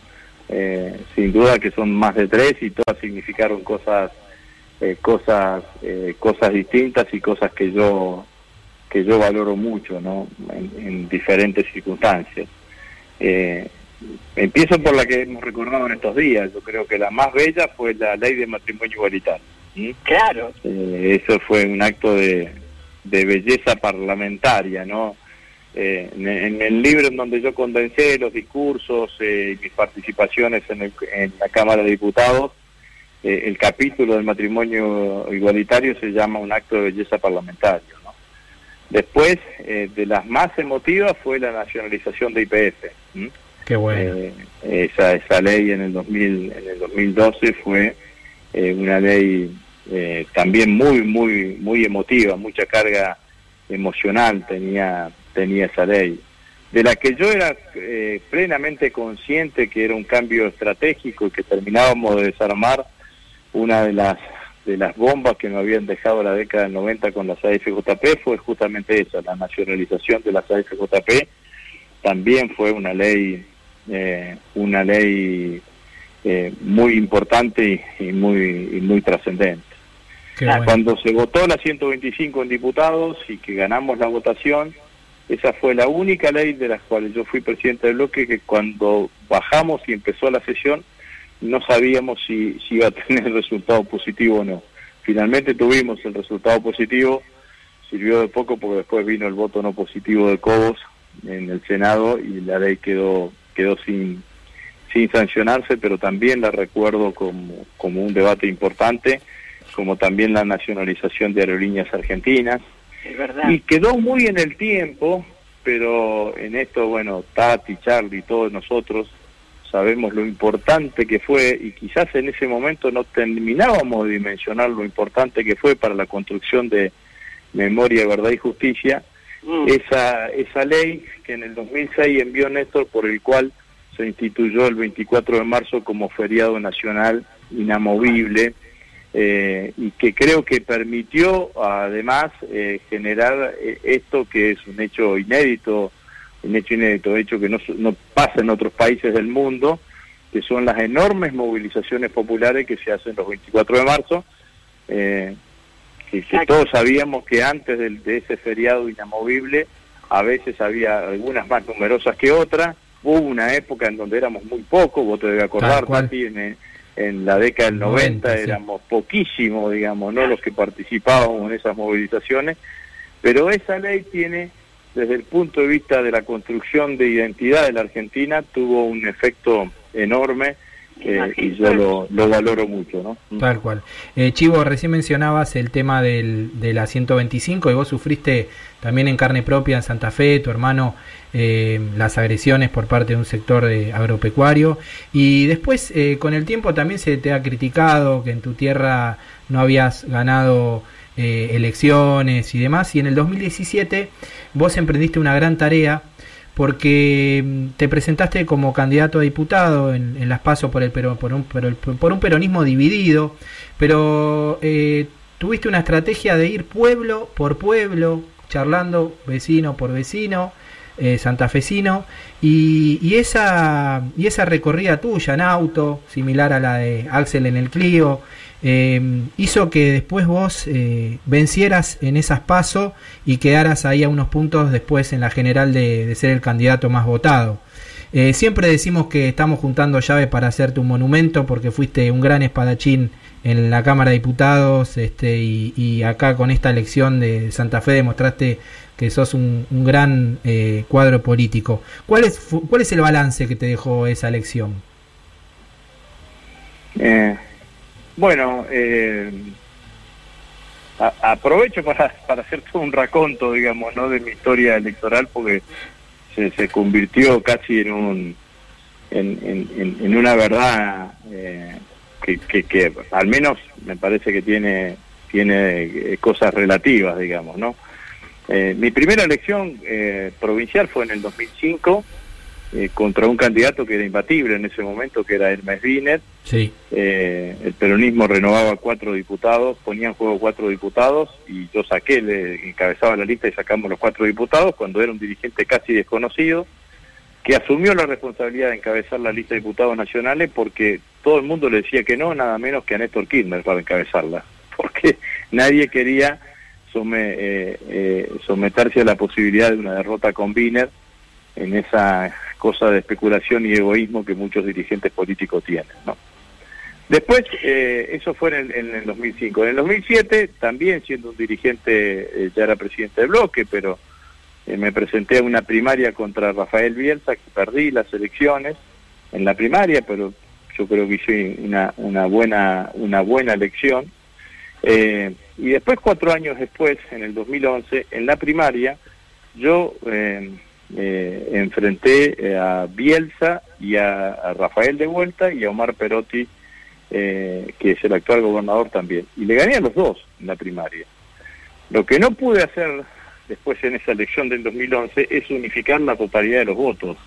Speaker 5: Eh, sin duda que son más de tres y todas significaron cosas, eh, cosas, eh, cosas distintas y cosas que yo que yo valoro mucho, ¿no? En, en diferentes circunstancias. Eh, empiezo por la que hemos recordado en estos días. Yo creo que la más bella fue la ley de matrimonio igualitario.
Speaker 2: Claro.
Speaker 5: Eh, eso fue un acto de, de belleza parlamentaria, ¿no? Eh, en, en el libro en donde yo condensé los discursos eh, y mis participaciones en, el- en la Cámara de Diputados, eh, el capítulo del matrimonio igualitario se llama un acto de belleza parlamentario. ¿no? Después, eh, de las más emotivas fue la nacionalización de IPF. ¿m? Eh, esa, esa ley en el, 2000, en el 2012 fue eh, una ley eh, también muy, muy, muy emotiva, mucha carga emocional tenía, tenía esa ley, de la que yo era eh, plenamente consciente que era un cambio estratégico y que terminábamos de desarmar una de las de las bombas que nos habían dejado la década del 90 con las AFJP fue justamente esa, la nacionalización de las AFJP también fue una ley eh, una ley eh, muy importante y, y muy y muy trascendente.
Speaker 1: Bueno.
Speaker 5: Cuando se votó la 125 en diputados y que ganamos la votación, esa fue la única ley de las cuales yo fui presidente del bloque que cuando bajamos y empezó la sesión no sabíamos si, si iba a tener resultado positivo o no. Finalmente tuvimos el resultado positivo, sirvió de poco porque después vino el voto no positivo de Cobos en el Senado y la ley quedó quedó sin sin sancionarse, pero también la recuerdo como, como un debate importante, como también la nacionalización de aerolíneas argentinas,
Speaker 2: Es verdad.
Speaker 5: y quedó muy en el tiempo, pero en esto, bueno, Tati, Charlie, todos nosotros sabemos lo importante que fue y quizás en ese momento no terminábamos de dimensionar lo importante que fue para la construcción de memoria, verdad y justicia
Speaker 2: Mm.
Speaker 5: esa, esa ley que en el 2006 envió Néstor por el cual se instituyó el 24 de marzo como feriado nacional inamovible eh, y que creo que permitió además eh, generar eh, esto que es un hecho inédito, un hecho inédito, hecho que no, no pasa en otros países del mundo, que son las enormes movilizaciones populares que se hacen los 24 de marzo, eh, que, que todos sabíamos que antes del- de, ese feriado inamovible a veces había algunas más numerosas que otras, hubo una época en donde éramos muy pocos, vos te debes acordar. Tati, en, en la década del 90,
Speaker 1: 90, sí.
Speaker 5: éramos poquísimos, digamos, ¿no? los que participábamos en esas movilizaciones, pero esa ley tiene, desde el punto de vista de la construcción de identidad de la Argentina, tuvo un efecto enorme eh, y yo lo, lo valoro mucho, ¿no?
Speaker 1: Tal cual. Eh, Chivo, recién mencionabas el tema del, de la 125 y vos sufriste también en carne propia en Santa Fe, tu hermano, eh, las agresiones por parte de un sector de agropecuario. Y después, eh, con el tiempo también se te ha criticado que en tu tierra no habías ganado eh, elecciones y demás. Y en el 2017 vos emprendiste una gran tarea porque mm, te presentaste como candidato a diputado en, las pasos por el por un por un peronismo dividido pero eh, tuviste una estrategia de ir pueblo por pueblo charlando vecino por vecino eh, santafesino y, y esa y esa recorrida tuya en auto similar a la de Axel en el Clio eh, hizo que después vos eh, vencieras en esas pasos y quedaras ahí a unos puntos después en la general de, ser el candidato más votado. Eh, siempre decimos que estamos juntando llaves para hacerte un monumento porque fuiste un gran espadachín en la Cámara de Diputados este, y, acá con esta elección de Santa Fe demostraste que sos un, gran eh, cuadro político. ¿Cuál es, ¿Cuál es el balance que te dejó esa elección?
Speaker 5: Eh, bueno, eh, aprovecho para, para hacer todo un raconto, digamos, ¿no? de mi historia electoral porque se, convirtió casi en un en, una verdad eh, que, que, que al menos me parece que tiene tiene eh, cosas relativas, digamos, ¿no? Eh, mi primera elección eh, provincial fue en el 2005 eh, contra un candidato que era imbatible en ese momento, que era Hermes Wiener,
Speaker 1: Sí,
Speaker 5: eh, el peronismo renovaba cuatro diputados, ponía en juego cuatro diputados y yo saqué, le encabezaba la lista y sacamos los cuatro diputados cuando era un dirigente casi desconocido que asumió la responsabilidad de encabezar la lista de diputados nacionales porque todo el mundo le decía que no, nada menos que a Néstor Kirchner para encabezarla, [laughs] porque nadie quería eh, eh, someterse a la posibilidad de una derrota con Wiener en esa cosa de especulación y egoísmo que muchos dirigentes políticos tienen, ¿no? Después, eh, eso fue en el, en el 2005. En el 2007, también siendo un dirigente, eh, ya era presidente del bloque, pero eh, me presenté a una primaria contra Rafael Bielsa, que perdí las elecciones en la primaria, pero yo creo que hice una, una, buena, una buena elección. Eh, y después, cuatro años después, en el 2011, en la primaria, yo eh, enfrenté eh, a Bielsa y a, a Rafael de vuelta y a Omar Perotti, eh, que es el actual gobernador también. Y le gané a los dos en la primaria. Lo que no pude hacer después en esa elección del 2011 es unificar la totalidad de los votos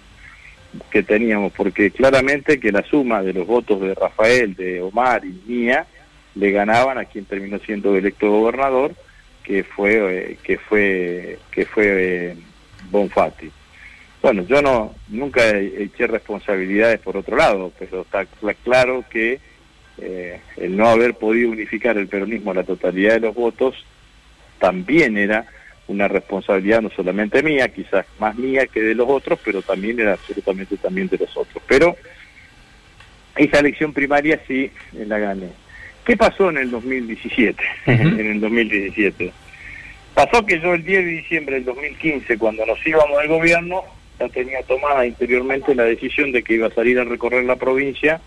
Speaker 5: que teníamos, porque claramente que la suma de los votos de Rafael, de Omar y mía le ganaban a quien terminó siendo electo gobernador, que fue eh, que fue que fue eh, Bonfatti. Bueno, yo no nunca eché responsabilidades por otro lado, pero está cl- claro que eh, el no haber podido unificar el peronismo a la totalidad de los votos también era una responsabilidad no solamente mía, quizás más mía que de los otros, pero también era absolutamente también de los otros. Pero esa elección primaria sí la gané. ¿Qué pasó en el 2017? en el 2017. Pasó que yo el 10 de diciembre del 2015, cuando nos íbamos del gobierno, ya tenía tomada interiormente la decisión de que iba a salir a recorrer la provincia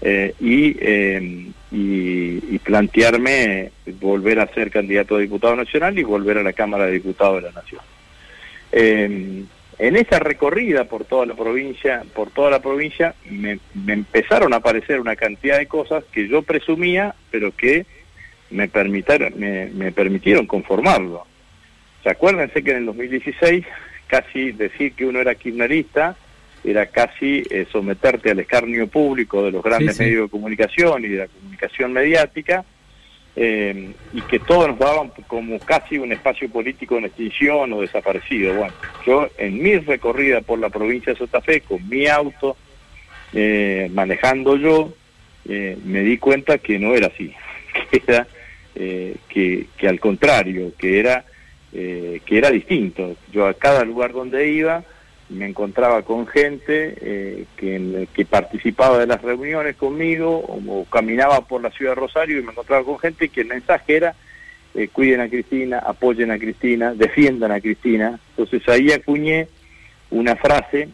Speaker 5: eh, y, eh, y, y plantearme volver a ser candidato a diputado nacional y volver a la Cámara de Diputados de la Nación. Eh, en esa recorrida por toda la provincia, por toda la provincia, me, me empezaron a aparecer una cantidad de cosas que yo presumía, pero que me permitieron, me, me permitieron conformarlo. sea, acuérdense que en el 2016 casi decir que uno era kirchnerista era casi eh, someterte al escarnio público de los grandes
Speaker 1: Sí, sí.
Speaker 5: medios de comunicación y de la comunicación mediática, eh, y que todos nos daban como casi un espacio político en extinción o desaparecido. Bueno, yo en mi recorrida por la provincia de Santa Fe, con mi auto, eh, manejando yo, eh, me di cuenta que no era así, [laughs] que era eh, que, que al contrario, que era eh, que era distinto. Yo a cada lugar donde iba me encontraba con gente eh, que, que participaba de las reuniones conmigo o, caminaba por la ciudad de Rosario y me encontraba con gente que el mensaje era eh, cuiden a Cristina, apoyen a Cristina, defiendan a Cristina. Entonces ahí acuñé una frase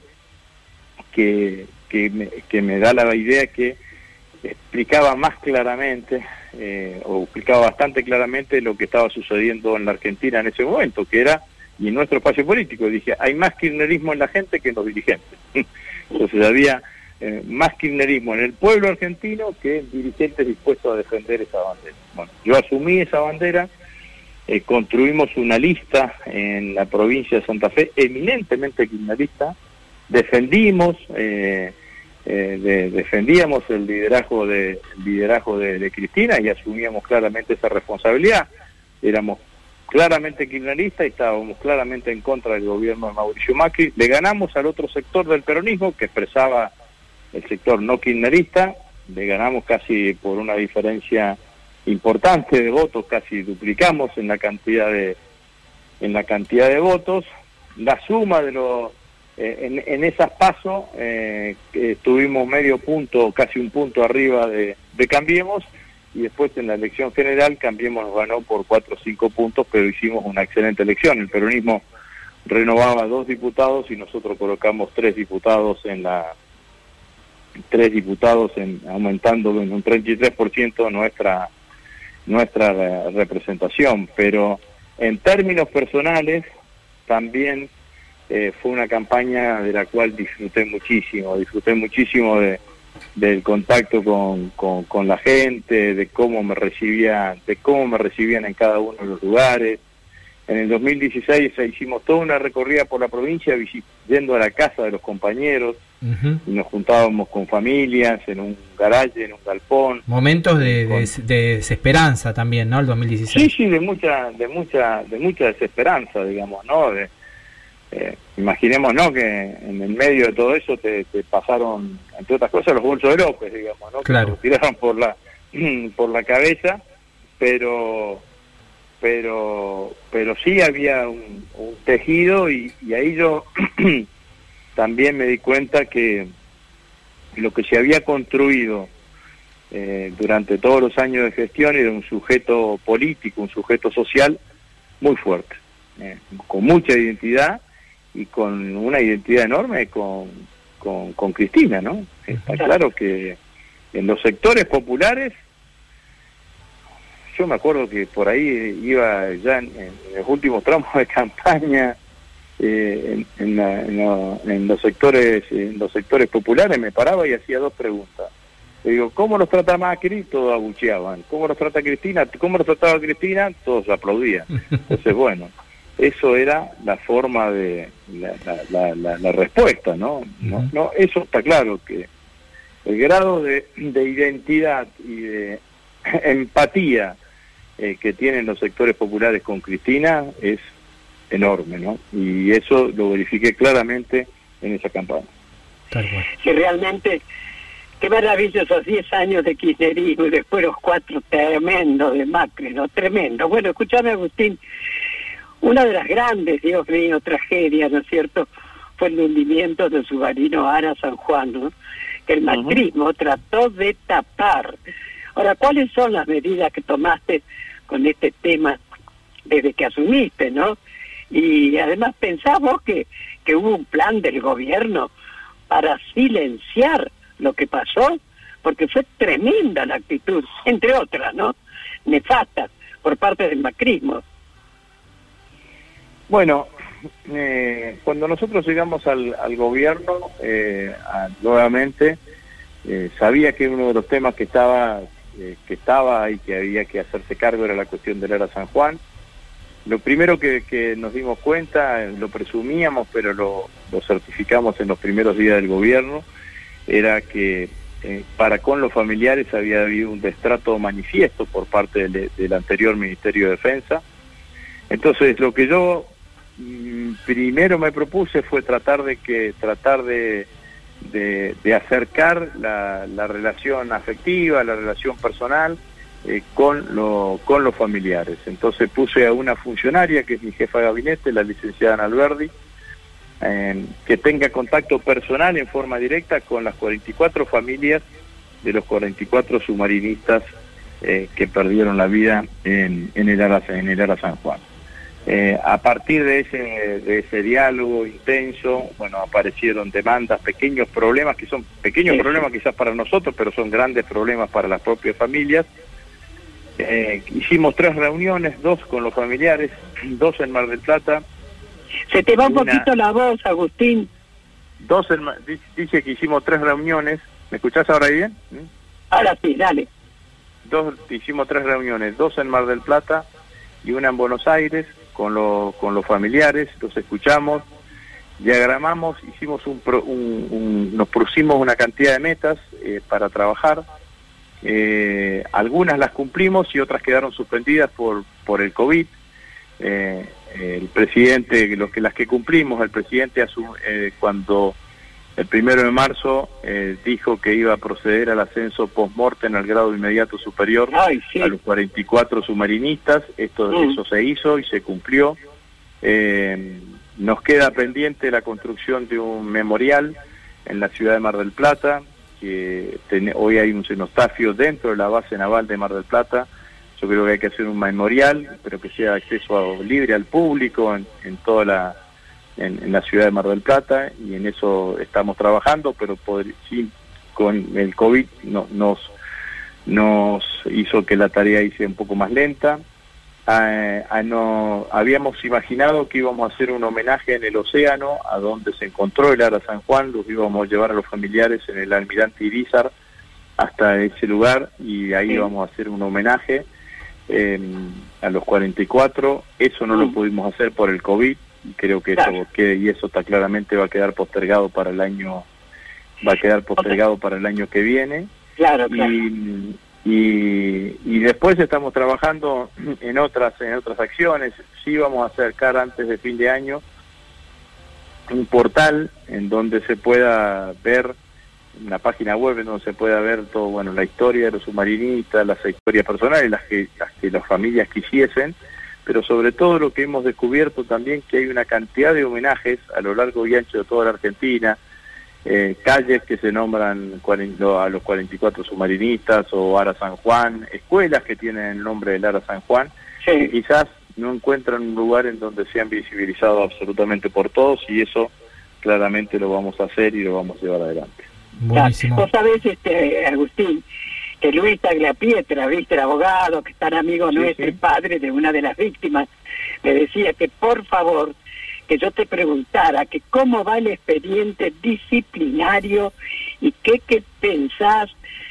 Speaker 5: que, que, que me da la idea que explicaba más claramente, eh, o explicaba bastante claramente lo que estaba sucediendo en la Argentina en ese momento, que era, y en nuestro espacio político, dije, hay más kirchnerismo en la gente que en los dirigentes. [laughs] Entonces había eh, más kirchnerismo en el pueblo argentino que en dirigentes dispuestos a defender esa bandera. Bueno, yo asumí esa bandera, eh, construimos una lista en la provincia de Santa Fe eminentemente kirchnerista, defendimos... Eh, eh, de- defendíamos el liderazgo de el liderazgo de, de Cristina y asumíamos claramente esa responsabilidad. Éramos claramente kirchneristas y estábamos claramente en contra del gobierno de Mauricio Macri. Le ganamos al otro sector del peronismo que expresaba el sector no kirchnerista. Le ganamos casi por una diferencia importante de votos casi duplicamos en la cantidad de en la cantidad de votos. La suma de los en, en esas pasos eh, que tuvimos medio punto, casi un punto arriba de, de Cambiemos, y después en la elección general Cambiemos nos ganó por cuatro o cinco puntos, pero hicimos una excelente elección. El peronismo renovaba dos diputados y nosotros colocamos tres diputados en la tres diputados en aumentando en un 33% nuestra nuestra eh, representación, pero en términos personales también eh, fue una campaña de la cual disfruté muchísimo, disfruté muchísimo de, del contacto con, con, con la gente, de cómo me recibían, de cómo me recibían en cada uno de los lugares. En el 2016 eh, hicimos toda una recorrida por la provincia, yendo a la casa de los compañeros, y nos juntábamos con familias en un garaje, en un galpón.
Speaker 1: Momentos de, de- de desesperanza también, ¿no? El 2016.
Speaker 5: Sí, sí, de mucha, de mucha, de mucha desesperanza, digamos, ¿no? De, eh, imaginemos, ¿no? Que en el medio de todo eso te, te pasaron, entre otras cosas, los bolsos de López, digamos, ¿no? Que
Speaker 1: Claro.
Speaker 5: nos tiraron por la, [clears throat] por la cabeza, pero, pero, pero sí había un, un tejido y, y ahí yo [clears throat] también me di cuenta que lo que se había construido eh, durante todos los años de gestión era un sujeto político, un sujeto social muy fuerte, eh, con mucha identidad y con una identidad enorme con, con, con Cristina, ¿no? Está claro que en los sectores populares, yo me acuerdo que por ahí iba ya en, en los últimos tramos de [laughs] campaña, eh, en, en la- en la- en los sectores en los sectores populares me paraba y hacía dos preguntas. Le digo, ¿cómo los trata Macri? Todos abucheaban. ¿Cómo los trata Cristina? ¿Cómo los trataba Cristina? Todos aplaudían. [laughs] Entonces, bueno, eso era la forma de la, la- la- la- la respuesta, ¿no? ¿no? No, eso está claro que el grado de, de identidad y de [laughs] empatía eh, que tienen los sectores populares con Cristina es enorme, ¿no? Y eso lo verifiqué claramente en esa campaña.
Speaker 2: Que realmente, qué maravillosos 10 años de kirchnerismo y después los cuatro tremendos de Macri, ¿no? Tremendo. Bueno, escúchame Agustín, una de las grandes, Dios mío, tragedias, ¿no es cierto?, fue el hundimiento de submarino Ara San Juan, ¿no? Que el macrismo trató de tapar. Ahora, ¿cuáles son las medidas que tomaste con este tema desde que asumiste, no? Y además pensamos que, que hubo un plan del gobierno para silenciar lo que pasó, porque fue tremenda la actitud, entre otras, ¿no? Nefastas por parte del macrismo.
Speaker 5: Bueno, eh, cuando nosotros llegamos al, gobierno, eh, nuevamente, eh, sabía que uno de los temas que estaba, eh, que estaba y que había que hacerse cargo era la cuestión del Era San Juan. lo primero que, nos dimos cuenta, lo presumíamos, pero lo, certificamos en los primeros días del gobierno, era que eh, para con los familiares había habido un destrato manifiesto por parte del, del anterior Ministerio de Defensa. Entonces, lo que yo primero me propuse fue tratar de que tratar de, de, acercar la, la relación afectiva, la relación personal eh, con, lo, con los familiares. Entonces puse a una funcionaria, que es mi jefa de gabinete, la licenciada Ana Alberdi, que tenga contacto personal en forma directa con las 44 familias de los 44 submarinistas eh, que perdieron la vida en, en, el, Ara, en el Ara San Juan. Eh, a partir de ese, de ese diálogo intenso, bueno, aparecieron demandas, pequeños problemas, que son pequeños
Speaker 2: Sí.
Speaker 5: problemas quizás para nosotros, pero son grandes problemas para las propias familias. Eh, hicimos tres reuniones, dos con los familiares, dos en Mar del Plata,
Speaker 2: Se te va un poquito la voz, Agustín.
Speaker 5: dos en, dice que hicimos tres reuniones, ¿me escuchás ahora bien? ¿Mm?
Speaker 2: Ahora sí, dale.
Speaker 5: Dos, hicimos tres reuniones, dos en Mar del Plata y una en Buenos Aires con, lo- con los familiares, los escuchamos, diagramamos, hicimos un, un- un- nos pusimos una cantidad de metas eh, para trabajar, eh, algunas las cumplimos y otras quedaron suspendidas por, por el COVID. Eh, el presidente, los que, las que cumplimos, el presidente eh, cuando el primero de marzo eh, dijo que iba a proceder al ascenso post-mortem al grado inmediato superior
Speaker 2: Ay, sí.
Speaker 5: a los 44 submarinistas. Esto,
Speaker 2: Mm.
Speaker 5: Eso se hizo y se cumplió. Eh, nos queda pendiente la construcción de un memorial en la ciudad de Mar del Plata, que ten- hoy hay un cenotafio dentro de la base naval de Mar del Plata. Yo creo que hay que hacer un memorial, pero que sea acceso a- libre al público en, en toda la en, en la ciudad de Mar del Plata y en eso estamos trabajando, pero sí, con el COVID no- nos nos hizo que la tarea hice un poco más lenta. Ah, ah, no, habíamos imaginado que íbamos a hacer un homenaje en el océano, a donde se encontró el Ara San Juan, los íbamos a llevar a los familiares en el almirante Irizar hasta ese lugar y ahí
Speaker 2: Sí.
Speaker 5: íbamos a hacer un homenaje eh, a los 44. Eso no lo pudimos hacer por el COVID creo que
Speaker 2: Claro.
Speaker 5: eso que y eso está claramente va a quedar postergado para el año va a quedar postergado para el año que viene
Speaker 2: Claro, claro.
Speaker 5: y, y, y después estamos trabajando en otras en otras acciones sí vamos a acercar antes de fin de año un portal en donde se pueda ver una página web en donde se pueda ver todo bueno la historia de los submarinistas las historias personales las que las que las familias quisiesen pero sobre todo lo que hemos descubierto también que hay una cantidad de homenajes a lo largo y ancho de toda la Argentina eh, calles que se nombran a los 44 submarinistas o Ara San Juan, escuelas que tienen el nombre del Ara San Juan, que
Speaker 2: Sí.
Speaker 5: quizás no encuentran un lugar en donde sean visibilizados absolutamente por todos y eso claramente lo vamos a hacer y lo vamos a llevar adelante.
Speaker 1: Buenísimo.
Speaker 2: Vos sabés, este, Agustín, que Luis Tagliapietra, viste, el abogado, que es tan amigo
Speaker 5: Sí,
Speaker 2: nuestro,
Speaker 5: sí.
Speaker 2: padre de una de las víctimas, me decía que por favor, que yo te preguntara que cómo va el expediente disciplinario y qué, qué pensás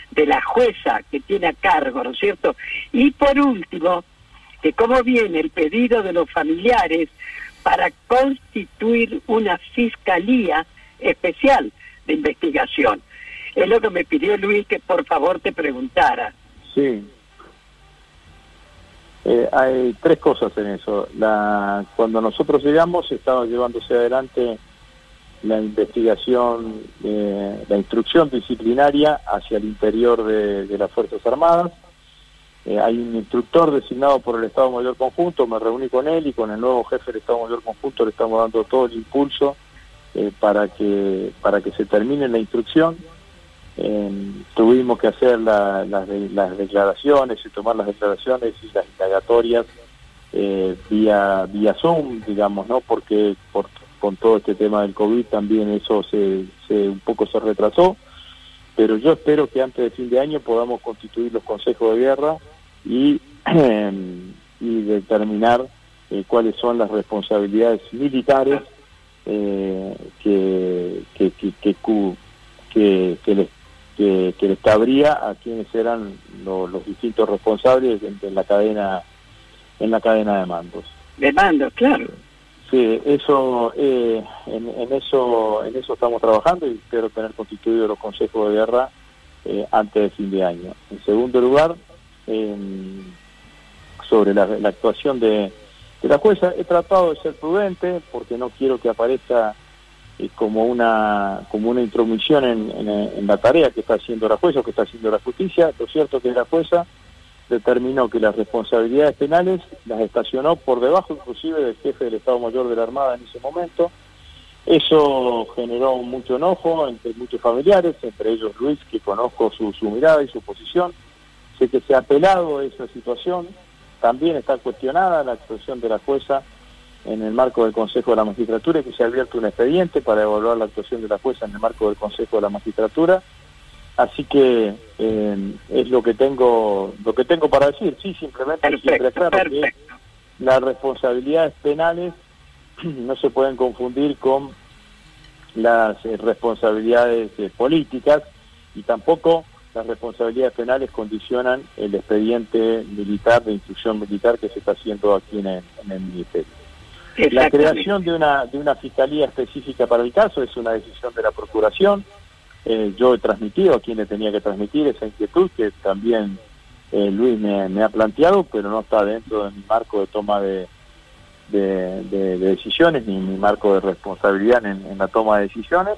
Speaker 2: de la jueza que tiene a cargo, ¿no es cierto? Y por último, que cómo viene el pedido de los familiares para constituir una fiscalía especial de investigación. Es lo que me pidió Luis que por favor te preguntara.
Speaker 5: Sí. Eh, hay tres cosas en eso. La, cuando nosotros llegamos estaba llevándose adelante la investigación, eh, la instrucción disciplinaria hacia el interior de, las Fuerzas Armadas. Eh, hay un instructor designado por el Estado Mayor Conjunto, me reuní con él y con el nuevo jefe del Estado Mayor Conjunto le estamos dando todo el impulso para que para que se termine la instrucción. Eh, tuvimos que hacer la- las de- las declaraciones y tomar las declaraciones y las indagatorias eh, vía vía Zoom, digamos, ¿no? Porque por, con todo este tema del COVID también eso se, se un poco se retrasó, pero yo espero que antes de fin de año podamos constituir los consejos de guerra y, [clears throat] y determinar eh, cuáles son las responsabilidades militares eh, que, que, que, que, que les, que, que les cabría a quienes eran lo- los distintos responsables en, en la cadena en la cadena de mandos.
Speaker 2: Demandos, claro.
Speaker 5: Sí, eso, eh, en, en eso, en eso estamos trabajando y espero tener constituidos los consejos de guerra eh, antes de fin de año. En segundo lugar, eh, sobre la, la actuación de, de la jueza, he tratado de ser prudente porque no quiero que aparezca como una como una intromisión en, en, la tarea que está haciendo la jueza o que está haciendo la justicia. Lo cierto es que la jueza determinó que las responsabilidades penales las estacionó por debajo inclusive del jefe del Estado Mayor de la Armada en ese momento. Eso generó mucho enojo entre muchos familiares, entre ellos Luis, que conozco su, su mirada y su posición. Sé que se ha apelado a esa situación. También está cuestionada la actuación de la jueza en el marco del Consejo de la Magistratura y que se ha abierto un expediente para evaluar la actuación de la jueza en el marco del Consejo de la Magistratura. Así que eh, es lo que tengo lo que tengo para decir. Sí, simplemente
Speaker 2: Perfecto,
Speaker 5: siempre claro que
Speaker 2: perfecto.
Speaker 5: las responsabilidades penales [clears throat] no se pueden confundir con las eh, responsabilidades eh, políticas y tampoco las responsabilidades penales condicionan el expediente militar de instrucción militar que se está haciendo aquí en el, en el ministerio. La creación de una de una fiscalía específica para el caso es una decisión de la procuración. Eh, yo he transmitido a quien le tenía que transmitir esa inquietud que también eh, Luis me, me ha planteado, pero no está dentro de mi marco de toma de, de, de- de decisiones ni mi marco de responsabilidad en, en la toma de decisiones.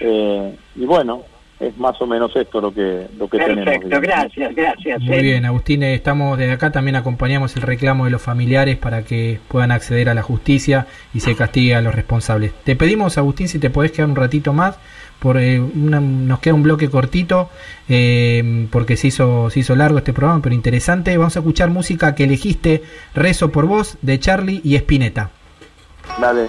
Speaker 5: Eh, y bueno, es más o menos esto lo que lo que tenemos.
Speaker 2: Perfecto,
Speaker 5: digamos.
Speaker 2: gracias, gracias.
Speaker 1: Muy
Speaker 2: eh.
Speaker 1: bien, Agustín, eh, estamos desde acá también acompañamos el reclamo de los familiares para que puedan acceder a la justicia y se castigue a los responsables. Te pedimos, Agustín, si te podés quedar un ratito más, por eh, una- nos queda un bloque cortito eh, porque se hizo se hizo largo este programa, pero interesante. Vamos a escuchar música que elegiste, Rezo por vos, de Charlie y Spinetta.
Speaker 5: Dale.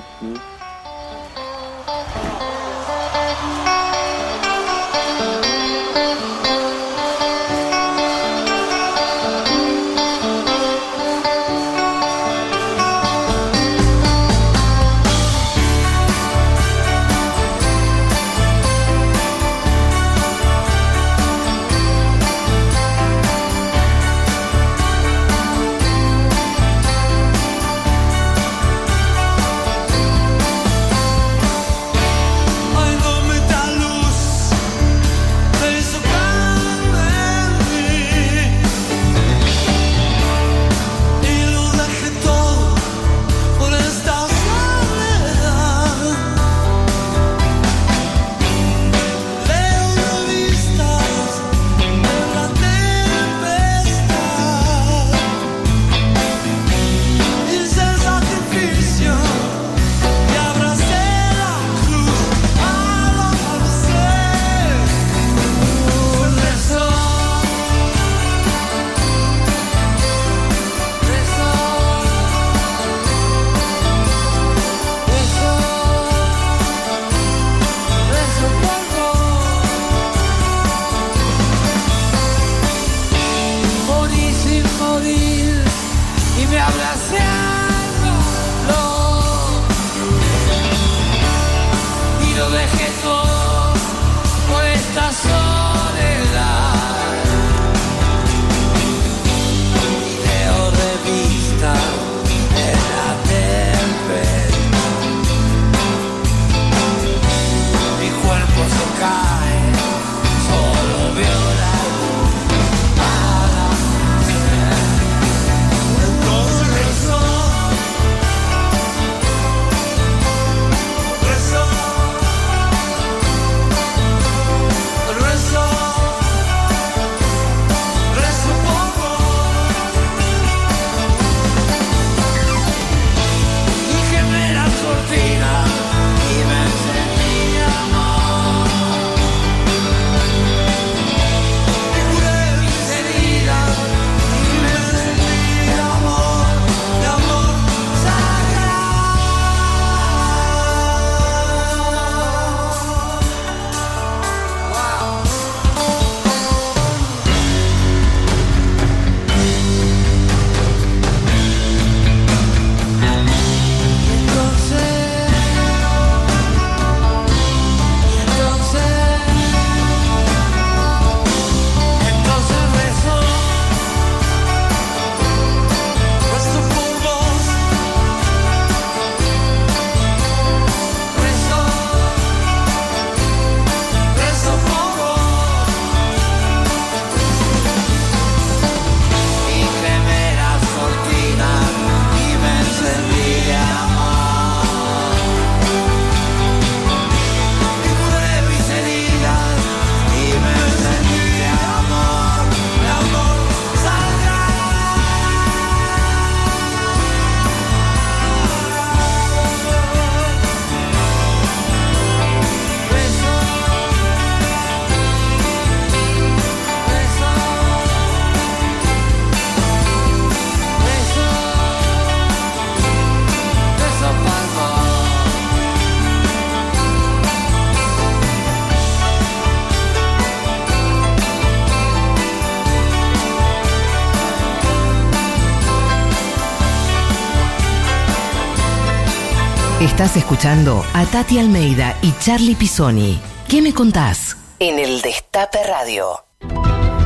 Speaker 4: Estás escuchando a Tati Almeida y Charlie Pisoni. ¿Qué me contás? En el Destape Radio.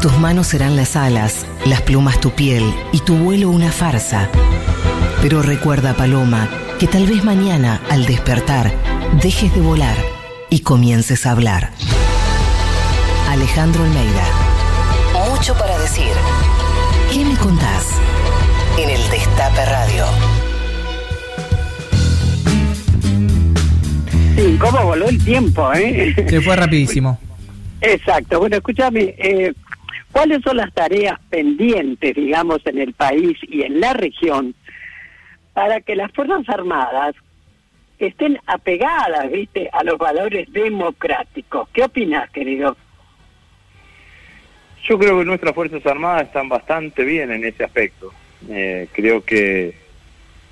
Speaker 4: Tus manos serán las alas, las plumas tu piel y tu vuelo una farsa. Pero recuerda, Paloma, que tal vez mañana, al despertar, dejes de volar y comiences a hablar. Alejandro Almeida. Mucho para decir. ¿Qué me contás? En el Destape Radio.
Speaker 2: Sí, cómo voló el tiempo, ¿eh?
Speaker 1: Se fue rapidísimo. [laughs]
Speaker 2: Exacto. Bueno, escúchame, eh, ¿cuáles son las tareas pendientes, digamos, en el país y en la región para que las Fuerzas Armadas estén apegadas, viste, a los valores democráticos? ¿Qué opinas, querido?
Speaker 5: Yo creo que nuestras Fuerzas Armadas están bastante bien en ese aspecto. Eh, creo que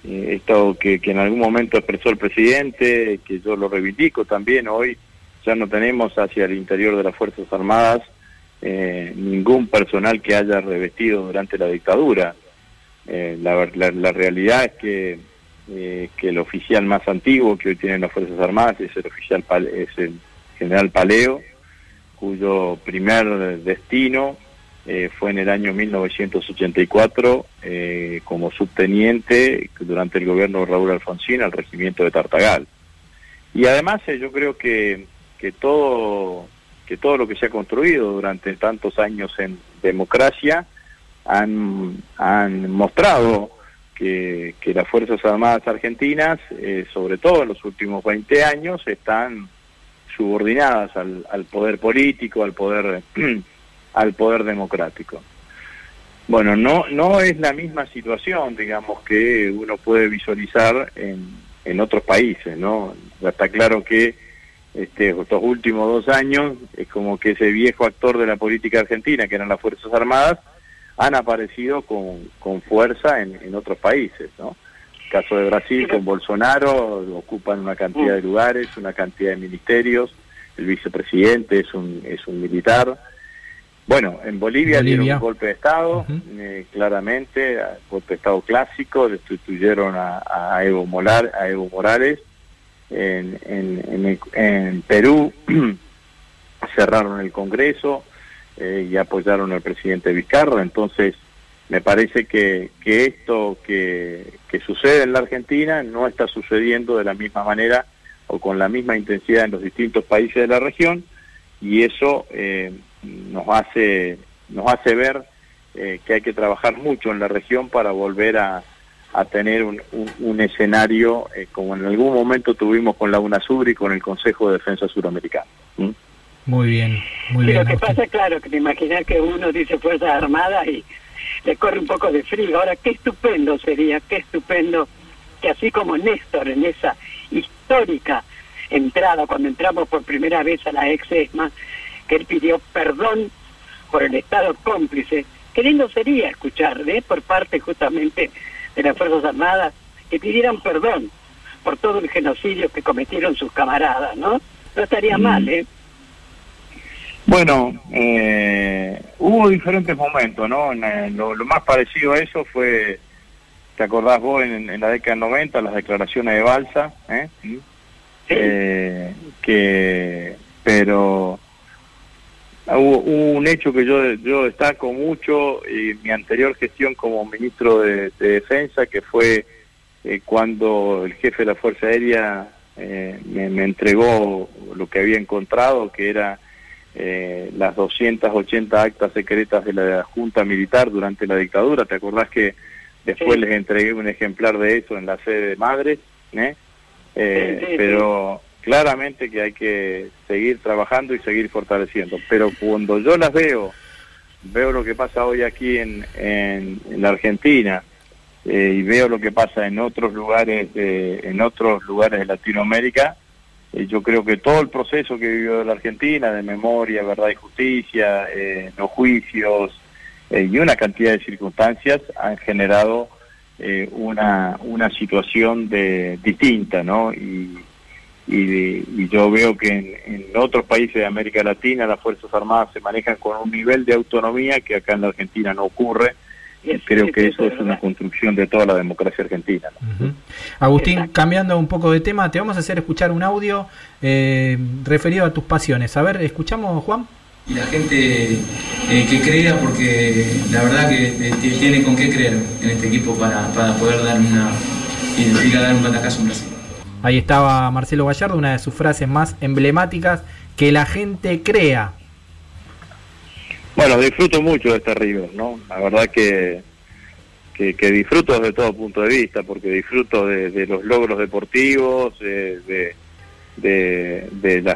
Speaker 5: eh, esto que, que en algún momento expresó el presidente, que yo lo reivindico también hoy, ya no tenemos hacia el interior de las Fuerzas Armadas eh, ningún personal que haya revestido durante la dictadura. Eh, la, la- la realidad es que, eh, que el oficial más antiguo que hoy tienen las Fuerzas Armadas es el oficial es el general Paleo, cuyo primer destino eh, fue en el año 1984 eh, como subteniente durante el gobierno de Raúl Alfonsín al regimiento de Tartagal. Y además eh, yo creo que, que todo que todo lo que se ha construido durante tantos años en democracia han, han mostrado que, que las Fuerzas Armadas argentinas, eh, sobre todo en los últimos 20 años, están subordinadas al, al poder político, al poder [clears throat] al poder democrático. Bueno, no no es la misma situación, digamos, que uno puede visualizar en, en otros países, ¿no? Está claro que este, estos últimos dos años es como que ese viejo actor de la política argentina, que eran las Fuerzas Armadas, han aparecido con, con fuerza en, en otros países, ¿no? El caso de Brasil con Bolsonaro ocupan una cantidad de lugares, una cantidad de ministerios, el vicepresidente es un, es un militar. Bueno, en Bolivia,
Speaker 1: Bolivia.
Speaker 5: dieron un golpe de Estado, eh, claramente, golpe de Estado clásico, destituyeron a, a Evo, Molar, a Evo Morales. En, en, en, el- en Perú [clears throat] cerraron el Congreso eh, y apoyaron al presidente Vizcarra. Entonces, me parece que, que esto que, que sucede en la Argentina no está sucediendo de la misma manera o con la misma intensidad en los distintos países de la región y eso eh, nos hace nos hace ver eh, que hay que trabajar mucho en la región para volver a, a tener un, un- un escenario eh, como en algún momento tuvimos con la UNASUR y con el Consejo de Defensa Suramericano. ¿Mm?
Speaker 1: Muy bien, muy
Speaker 2: Y
Speaker 1: bien.
Speaker 2: lo que pasa, claro, que te imaginas que uno dice Fuerzas Armadas y le corre un poco de frío. Ahora, qué estupendo sería, qué estupendo que así como Néstor en esa histórica entrada, cuando entramos por primera vez a la ex ESMA, que él pidió perdón por el Estado cómplice, qué lindo sería escuchar ¿eh? por parte justamente de las Fuerzas Armadas que pidieran perdón por todo el genocidio que cometieron sus camaradas, ¿no? No estaría mal, ¿eh?
Speaker 5: Bueno, eh, hubo diferentes momentos, ¿no? En, eh, lo, lo más parecido a eso fue, ¿te acordás vos en, en la década del 90, las declaraciones de Balsa? ¿eh? ¿Mm? Eh, que, pero hubo, hubo un hecho que yo, yo destaco mucho y mi anterior gestión como ministro de, de Defensa, que fue eh, cuando el jefe de la Fuerza Aérea eh, me, me entregó lo que había encontrado, que era eh, las 280 actas secretas de la Junta Militar durante la dictadura. ¿Te acordás que después
Speaker 2: Sí.
Speaker 5: les entregué un ejemplar de eso en la sede de Madres? ¿eh? Eh,
Speaker 2: sí.
Speaker 5: pero claramente que hay que seguir trabajando y seguir fortaleciendo. Pero cuando yo las veo, veo lo que pasa hoy aquí en, en, la Argentina eh, y veo lo que pasa en otros lugares de, en otros lugares de Latinoamérica, eh, yo creo que todo el proceso que vivió la Argentina de memoria, verdad y justicia, eh, los juicios eh, y una cantidad de circunstancias han generado una, una situación de, distinta, ¿no? Y, y, y yo veo que en, en otros países de América Latina las Fuerzas Armadas se manejan con un nivel de autonomía que acá en la Argentina no ocurre creo que eso es una construcción de toda la democracia argentina.
Speaker 1: Agustín, cambiando un poco de tema, te vamos a hacer escuchar un audio eh, referido a tus pasiones. A ver, ¿escuchamos, Juan?
Speaker 9: y la gente eh, que crea porque la verdad que eh, tiene con qué creer en este equipo para, para poder dar una y ir a dar un batacazo en Brasil.
Speaker 1: Ahí estaba Marcelo Gallardo, una de sus frases más emblemáticas, que la gente crea.
Speaker 5: Bueno, disfruto mucho de este River, ¿no? La verdad que, que, disfruto desde todo punto de vista, porque disfruto de, los logros deportivos, de,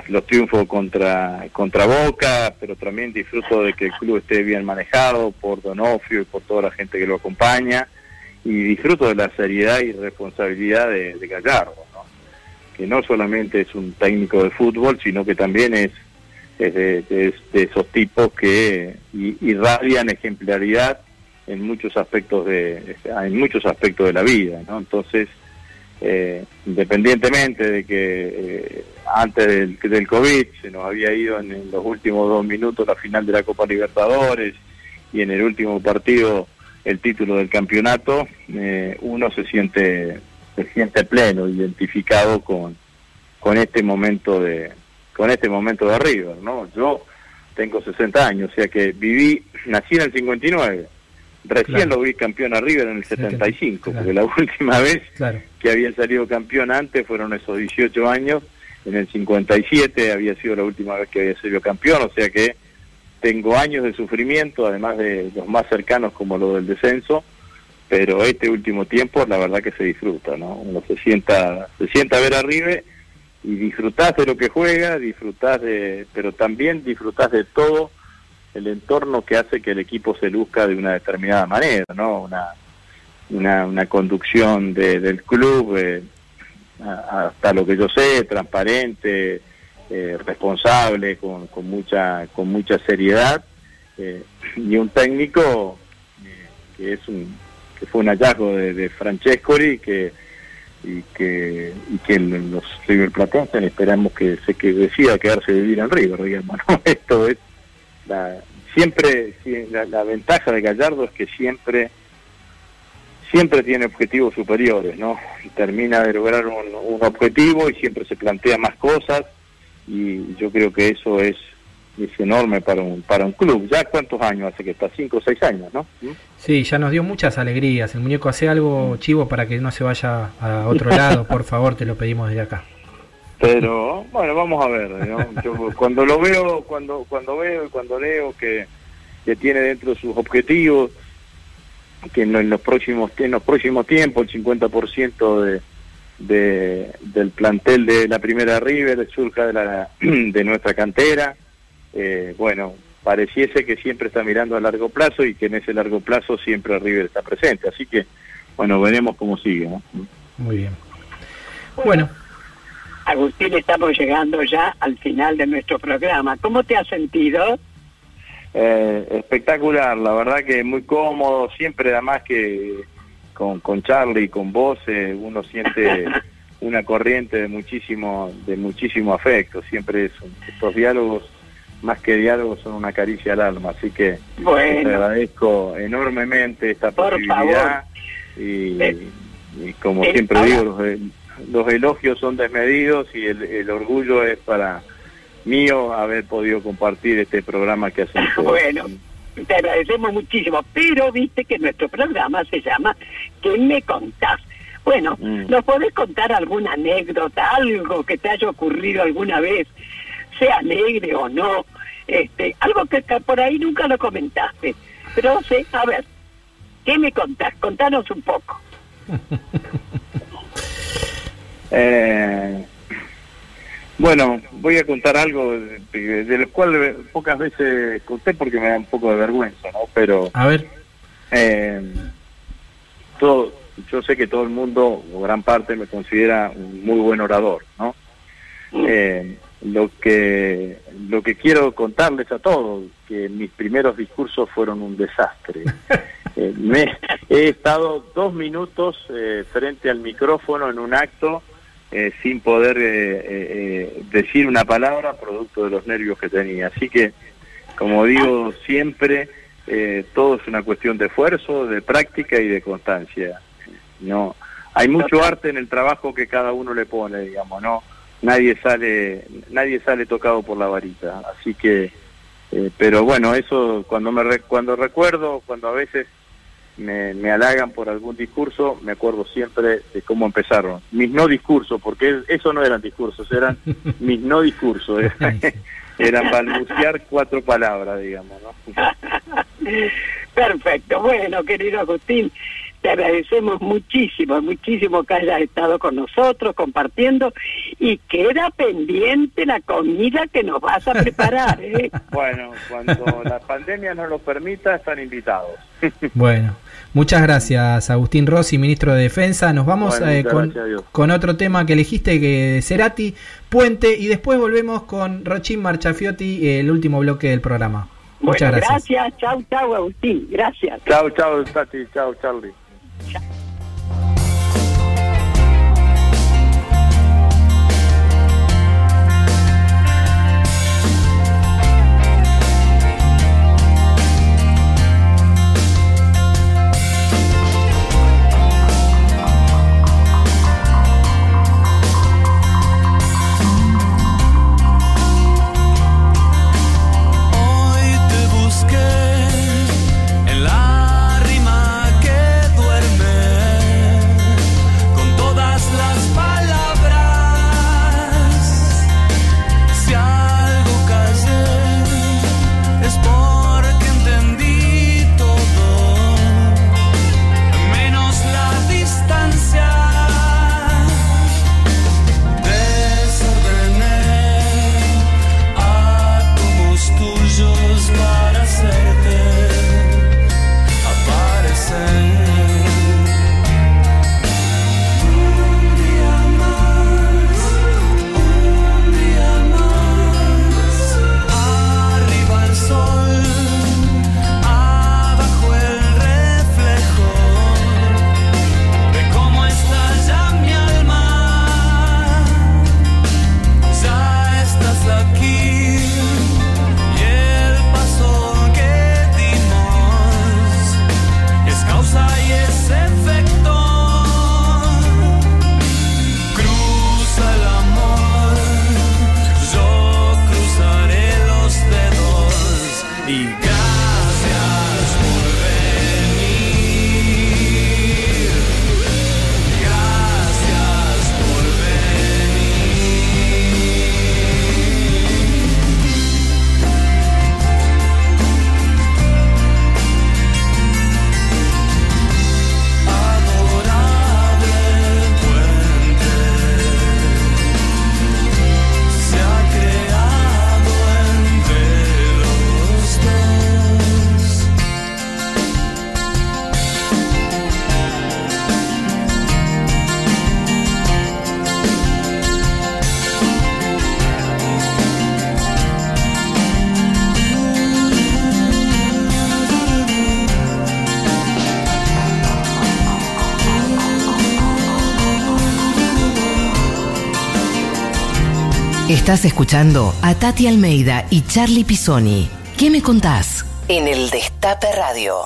Speaker 5: los triunfos contra, contra Boca, pero también disfruto de que el club esté bien manejado por Donofrio y por toda la gente que lo acompaña, y disfruto de la seriedad y responsabilidad de, de Gallardo. Que no solamente es un técnico de fútbol, sino que también es de, esos tipos que irradian ejemplaridad en muchos aspectos de en muchos aspectos de la vida ¿no? entonces eh, independientemente de que eh, antes del, del COVID se nos había ido en, en los últimos dos minutos la final de la Copa Libertadores y en el último partido el título del campeonato eh, uno se siente se siente pleno identificado con con este momento de con este momento de River, ¿no? Yo tengo 60 años, o sea que viví, nací en el 59, recién
Speaker 1: Claro.
Speaker 5: lo vi campeón a River en el 75,
Speaker 1: claro.
Speaker 5: porque la [laughs] última vez
Speaker 1: Claro.
Speaker 5: que había salido campeón antes fueron esos 18 años, en el 57 había sido la última vez que había sido campeón, o sea que tengo años de sufrimiento, además de los más cercanos como lo del descenso, pero este último tiempo la verdad que se disfruta, ¿no? Uno se sienta, se sienta ver a River y disfrutás de lo que juega, disfrutás de, pero también disfrutás de todo el entorno que hace que el equipo se luzca de una determinada manera, ¿no? Una, una, una conducción de- del club, eh, hasta lo que yo sé, transparente, eh, responsable, con, con mucha con mucha seriedad, eh, y un técnico eh, que es un que fue un hallazgo de, de Francescoli que y que y que los River Platenses esperamos que se que decida quedarse a vivir en River, digamos, ¿no? [laughs] Esto es la, siempre la, ventaja de Gallardo es que siempre siempre tiene objetivos superiores, ¿no? Y termina de lograr un objetivo y siempre se plantea más cosas y yo creo que eso es es enorme para un para un club. ¿Ya cuántos años hace que está? Cinco o seis años, ¿no?
Speaker 1: Sí, ya nos dio muchas alegrías. El muñeco hace algo chivo para que no se vaya a otro lado. Por favor, te lo pedimos desde acá.
Speaker 5: Pero bueno, vamos a ver. ¿no? Yo cuando lo veo, cuando cuando veo y cuando leo que, que tiene dentro de sus objetivos, que en los próximos en los próximos tiempos el 50% de, de del plantel de la primera River surja de la [clears throat] de nuestra cantera. Eh, bueno, pareciese que siempre está mirando a largo plazo y que en ese largo plazo siempre River está presente. Así que bueno, veremos cómo sigue. ¿no?
Speaker 1: Muy bien. Bueno,
Speaker 2: Agustín, estamos llegando ya al final de nuestro programa. ¿Cómo te has sentido?
Speaker 5: Eh, espectacular, la verdad que muy cómodo, siempre además que con, con Charlie y con vos eh, uno siente [laughs] una corriente de muchísimo de muchísimo afecto, siempre es un- estos diálogos más que diálogos son una caricia al alma, así que
Speaker 2: Bueno.
Speaker 5: te agradezco enormemente esta
Speaker 2: Por
Speaker 5: posibilidad y, y como
Speaker 2: Eh,
Speaker 5: siempre
Speaker 2: ahora-
Speaker 5: digo, los, el- los elogios son desmedidos y el, el orgullo es para mío haber podido compartir este programa que hacen ustedes.
Speaker 2: Bueno, te agradecemos muchísimo, pero viste que nuestro programa se llama ¿Qué me contás? Bueno,
Speaker 5: Mm.
Speaker 2: ¿nos podés contar alguna anécdota, algo que te haya ocurrido alguna vez, sea alegre o no? Este, algo que, que por ahí nunca lo comentaste, pero no sé, a ver, ¿qué me contás? Contanos un poco. [laughs]
Speaker 5: Eh, bueno, voy a contar algo de, de lo cual pocas veces conté porque me da un poco de vergüenza, ¿no? Pero
Speaker 1: a ver,
Speaker 5: eh, todo, yo sé que todo el mundo, o gran parte, me considera un muy buen orador, ¿no? Eh, lo que lo que quiero contarles a todos que mis primeros discursos fueron un desastre. [laughs] Eh, me he estado dos minutos eh, frente al micrófono en un acto eh, sin poder eh, decir una palabra producto de los nervios que tenía. Así que como digo siempre todo es una cuestión de esfuerzo, de práctica y de constancia. No, hay mucho arte en el trabajo que cada uno le pone, digamos, no, nadie sale, nadie sale tocado por la varita, así que, eh, pero bueno, eso cuando me cuando recuerdo, cuando a veces me, me halagan por algún discurso, me acuerdo siempre de cómo empezaron. Mis no discursos, porque eso no eran discursos, eran [laughs] mis no discursos. Eran, [laughs] eran balbucear cuatro palabras, digamos, ¿no? [laughs]
Speaker 2: Perfecto. Bueno, querido Agustín, te agradecemos muchísimo, muchísimo que hayas estado con nosotros compartiendo y queda pendiente la comida que nos vas a preparar. ¿eh? [laughs]
Speaker 5: Bueno, cuando la pandemia nos lo permita, están invitados. [laughs]
Speaker 1: Bueno, muchas gracias Agustín Rossi, ministro de Defensa. Nos vamos
Speaker 5: Bueno,
Speaker 1: eh, con, otro tema que elegiste, que Cerati, Puente, y después volvemos con Rochín Marchafiotti, el último bloque del programa. Muchas
Speaker 2: Bueno,
Speaker 1: gracias.
Speaker 2: gracias. Chau, chau, Agustín. Gracias.
Speaker 5: Chao, chao, Tati, chao, Charlie.
Speaker 6: Hoy Estás
Speaker 4: escuchando a Tati Almeida y Charlie Pisoni. ¿Qué me contás? En el Destape Radio.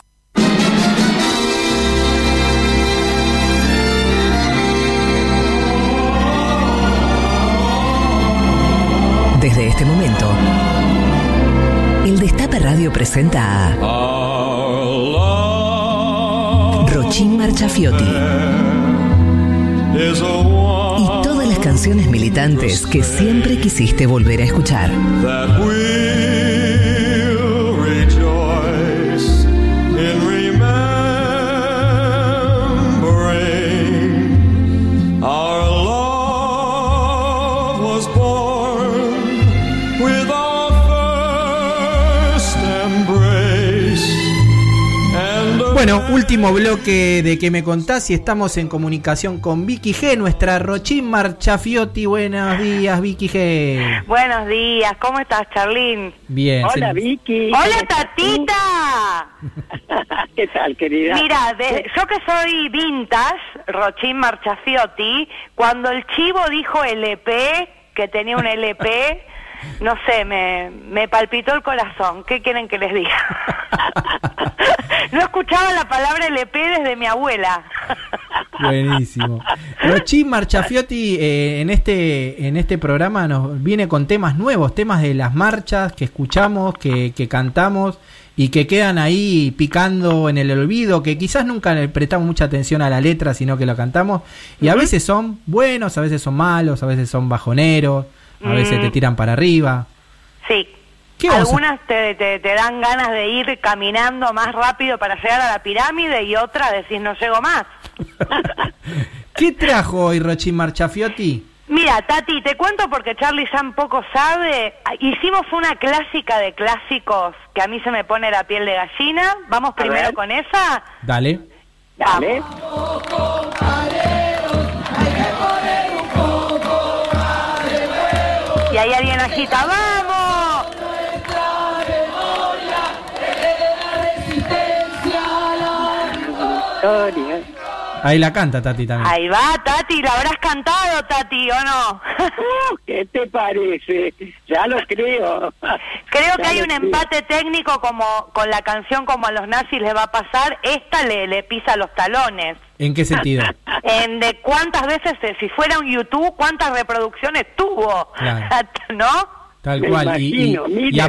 Speaker 4: Desde este momento, el Destape Radio presenta a Rochín Marchafiotti canciones militantes que siempre quisiste volver a escuchar.
Speaker 1: Bueno, último bloque de que me contás y estamos en comunicación con Vicky G, nuestra Rochín Marchafiotti. Buenos días, Vicky G.
Speaker 10: Buenos días, ¿cómo estás, Charlín?
Speaker 1: Bien.
Speaker 2: Hola,
Speaker 1: se-
Speaker 2: Vicky.
Speaker 10: ¡Hola, Tatita! [laughs]
Speaker 2: ¿Qué tal, querida?
Speaker 10: Mira, de- yo que soy vintage, Rochín Marchafiotti, cuando el chivo dijo LP, que tenía un LP, no sé, me, me palpitó el corazón. ¿Qué quieren que les diga? [laughs] escuchaba la palabra LP desde mi abuela.
Speaker 1: Buenísimo. Rochín Marchafiotti eh, en este en este programa nos viene con temas nuevos, temas de las marchas que escuchamos, que, que cantamos y que quedan ahí picando en el olvido, que quizás nunca le prestamos mucha atención a la letra, sino que lo cantamos. Y a veces son buenos, a veces son malos, a veces son bajoneros, a veces
Speaker 10: Mm.
Speaker 1: te tiran para arriba.
Speaker 10: Sí.
Speaker 1: ¿Qué vamos a-
Speaker 10: Algunas te, te, te dan ganas de ir caminando más rápido para llegar a la pirámide y otras decís no llego más. [laughs]
Speaker 1: ¿Qué trajo hoy Rochín Marchafiotti?
Speaker 10: Mira, Tati, te cuento porque Charlie ya un poco sabe. Hicimos una clásica de clásicos que a mí se me pone la piel de gallina. Vamos primero con esa.
Speaker 1: Dale.
Speaker 2: Dale.
Speaker 10: Y ahí alguien agita,
Speaker 1: Ahí la canta Tati también.
Speaker 10: Ahí va, Tati, ¿la habrás cantado, Tati, o no? [laughs]
Speaker 2: ¿Qué te parece? Ya lo creo.
Speaker 10: Creo que hay un
Speaker 2: creo.
Speaker 10: empate técnico como con la canción como a los nazis les va a pasar. Esta le, le pisa los talones.
Speaker 1: ¿En qué sentido? [laughs]
Speaker 10: En de cuántas veces, eh, si fuera un YouTube, cuántas reproducciones tuvo.
Speaker 1: Claro. [laughs]
Speaker 10: ¿No?
Speaker 1: Tal
Speaker 2: Me
Speaker 1: cual. Y- y-
Speaker 2: imagino,
Speaker 1: y,
Speaker 2: mira.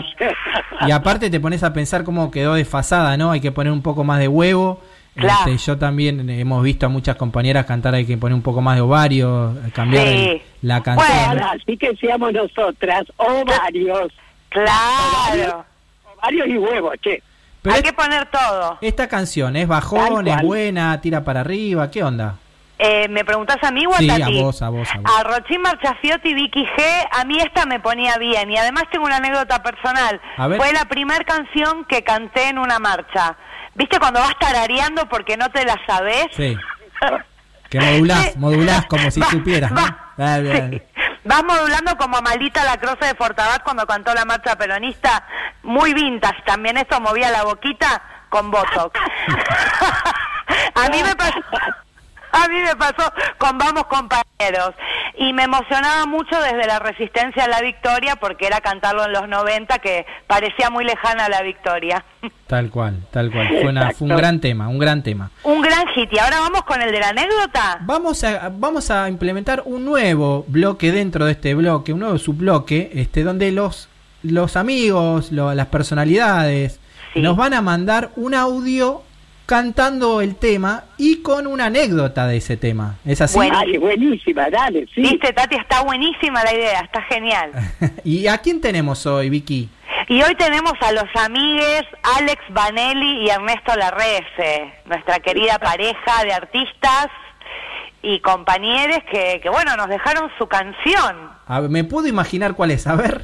Speaker 1: a- y aparte te pones a pensar cómo quedó desfasada, ¿no? Hay que poner un poco más de huevo.
Speaker 10: Claro.
Speaker 1: Este, yo también hemos visto a muchas compañeras cantar, hay que poner un poco más de ovario, cambiar
Speaker 10: Sí.
Speaker 1: el- la canción.
Speaker 2: Bueno, así que seamos nosotras, o varios,
Speaker 10: Claro.
Speaker 2: varios y huevos, che.
Speaker 1: Pero
Speaker 10: Hay que poner todo.
Speaker 1: esta canción es bajón, es buena, tira para arriba, ¿qué onda?
Speaker 10: Eh, ¿Me preguntás a mí o a
Speaker 1: Sí, a vos, a vos, a vos.
Speaker 10: A Rochín Marchafiotti, Vicky G, a mí esta me ponía bien. Y además tengo una anécdota personal. Fue la primera canción que canté en una marcha. ¿Viste cuando vas tarareando porque no te la sabés?
Speaker 1: Sí. Que modulás, modulás como si
Speaker 10: Va-
Speaker 1: supieras, ¿no?
Speaker 10: va-
Speaker 1: Dale,
Speaker 10: sí.
Speaker 1: dale.
Speaker 10: Vas modulando como Malita la Croce de Fortabat cuando cantó la marcha peronista. Muy vintage también. Esto movía la boquita con Botox. [laughs] a mí me pasó... [laughs] A mí me pasó con Vamos Compañeros y me emocionaba mucho desde la resistencia a la victoria porque era cantarlo en los 90 que parecía muy lejana la victoria. [laughs]
Speaker 1: Tal cual, tal cual. Fue, una- fue un gran tema, un gran tema.
Speaker 10: Un gran hit. Y ahora vamos con el de la anécdota.
Speaker 1: Vamos a, vamos a implementar un nuevo bloque dentro de este bloque, un nuevo subbloque, este, donde los, los amigos, lo- las personalidades,
Speaker 10: Sí.
Speaker 1: nos van a mandar un audio cantando el tema y con una anécdota de ese tema. ¿Es así?
Speaker 10: Bueno.
Speaker 2: Dale, buenísima, dale, sí.
Speaker 10: Viste, Tati, está buenísima la idea, está genial. [laughs]
Speaker 1: ¿Y a quién tenemos hoy, Vicky?
Speaker 10: Y hoy tenemos a los amigues Alex Vanelli y Ernesto Larrese, nuestra querida pareja de artistas y compañeros que, que, bueno, nos dejaron su canción.
Speaker 1: A ver, ¿Me puedo imaginar cuál es? A ver.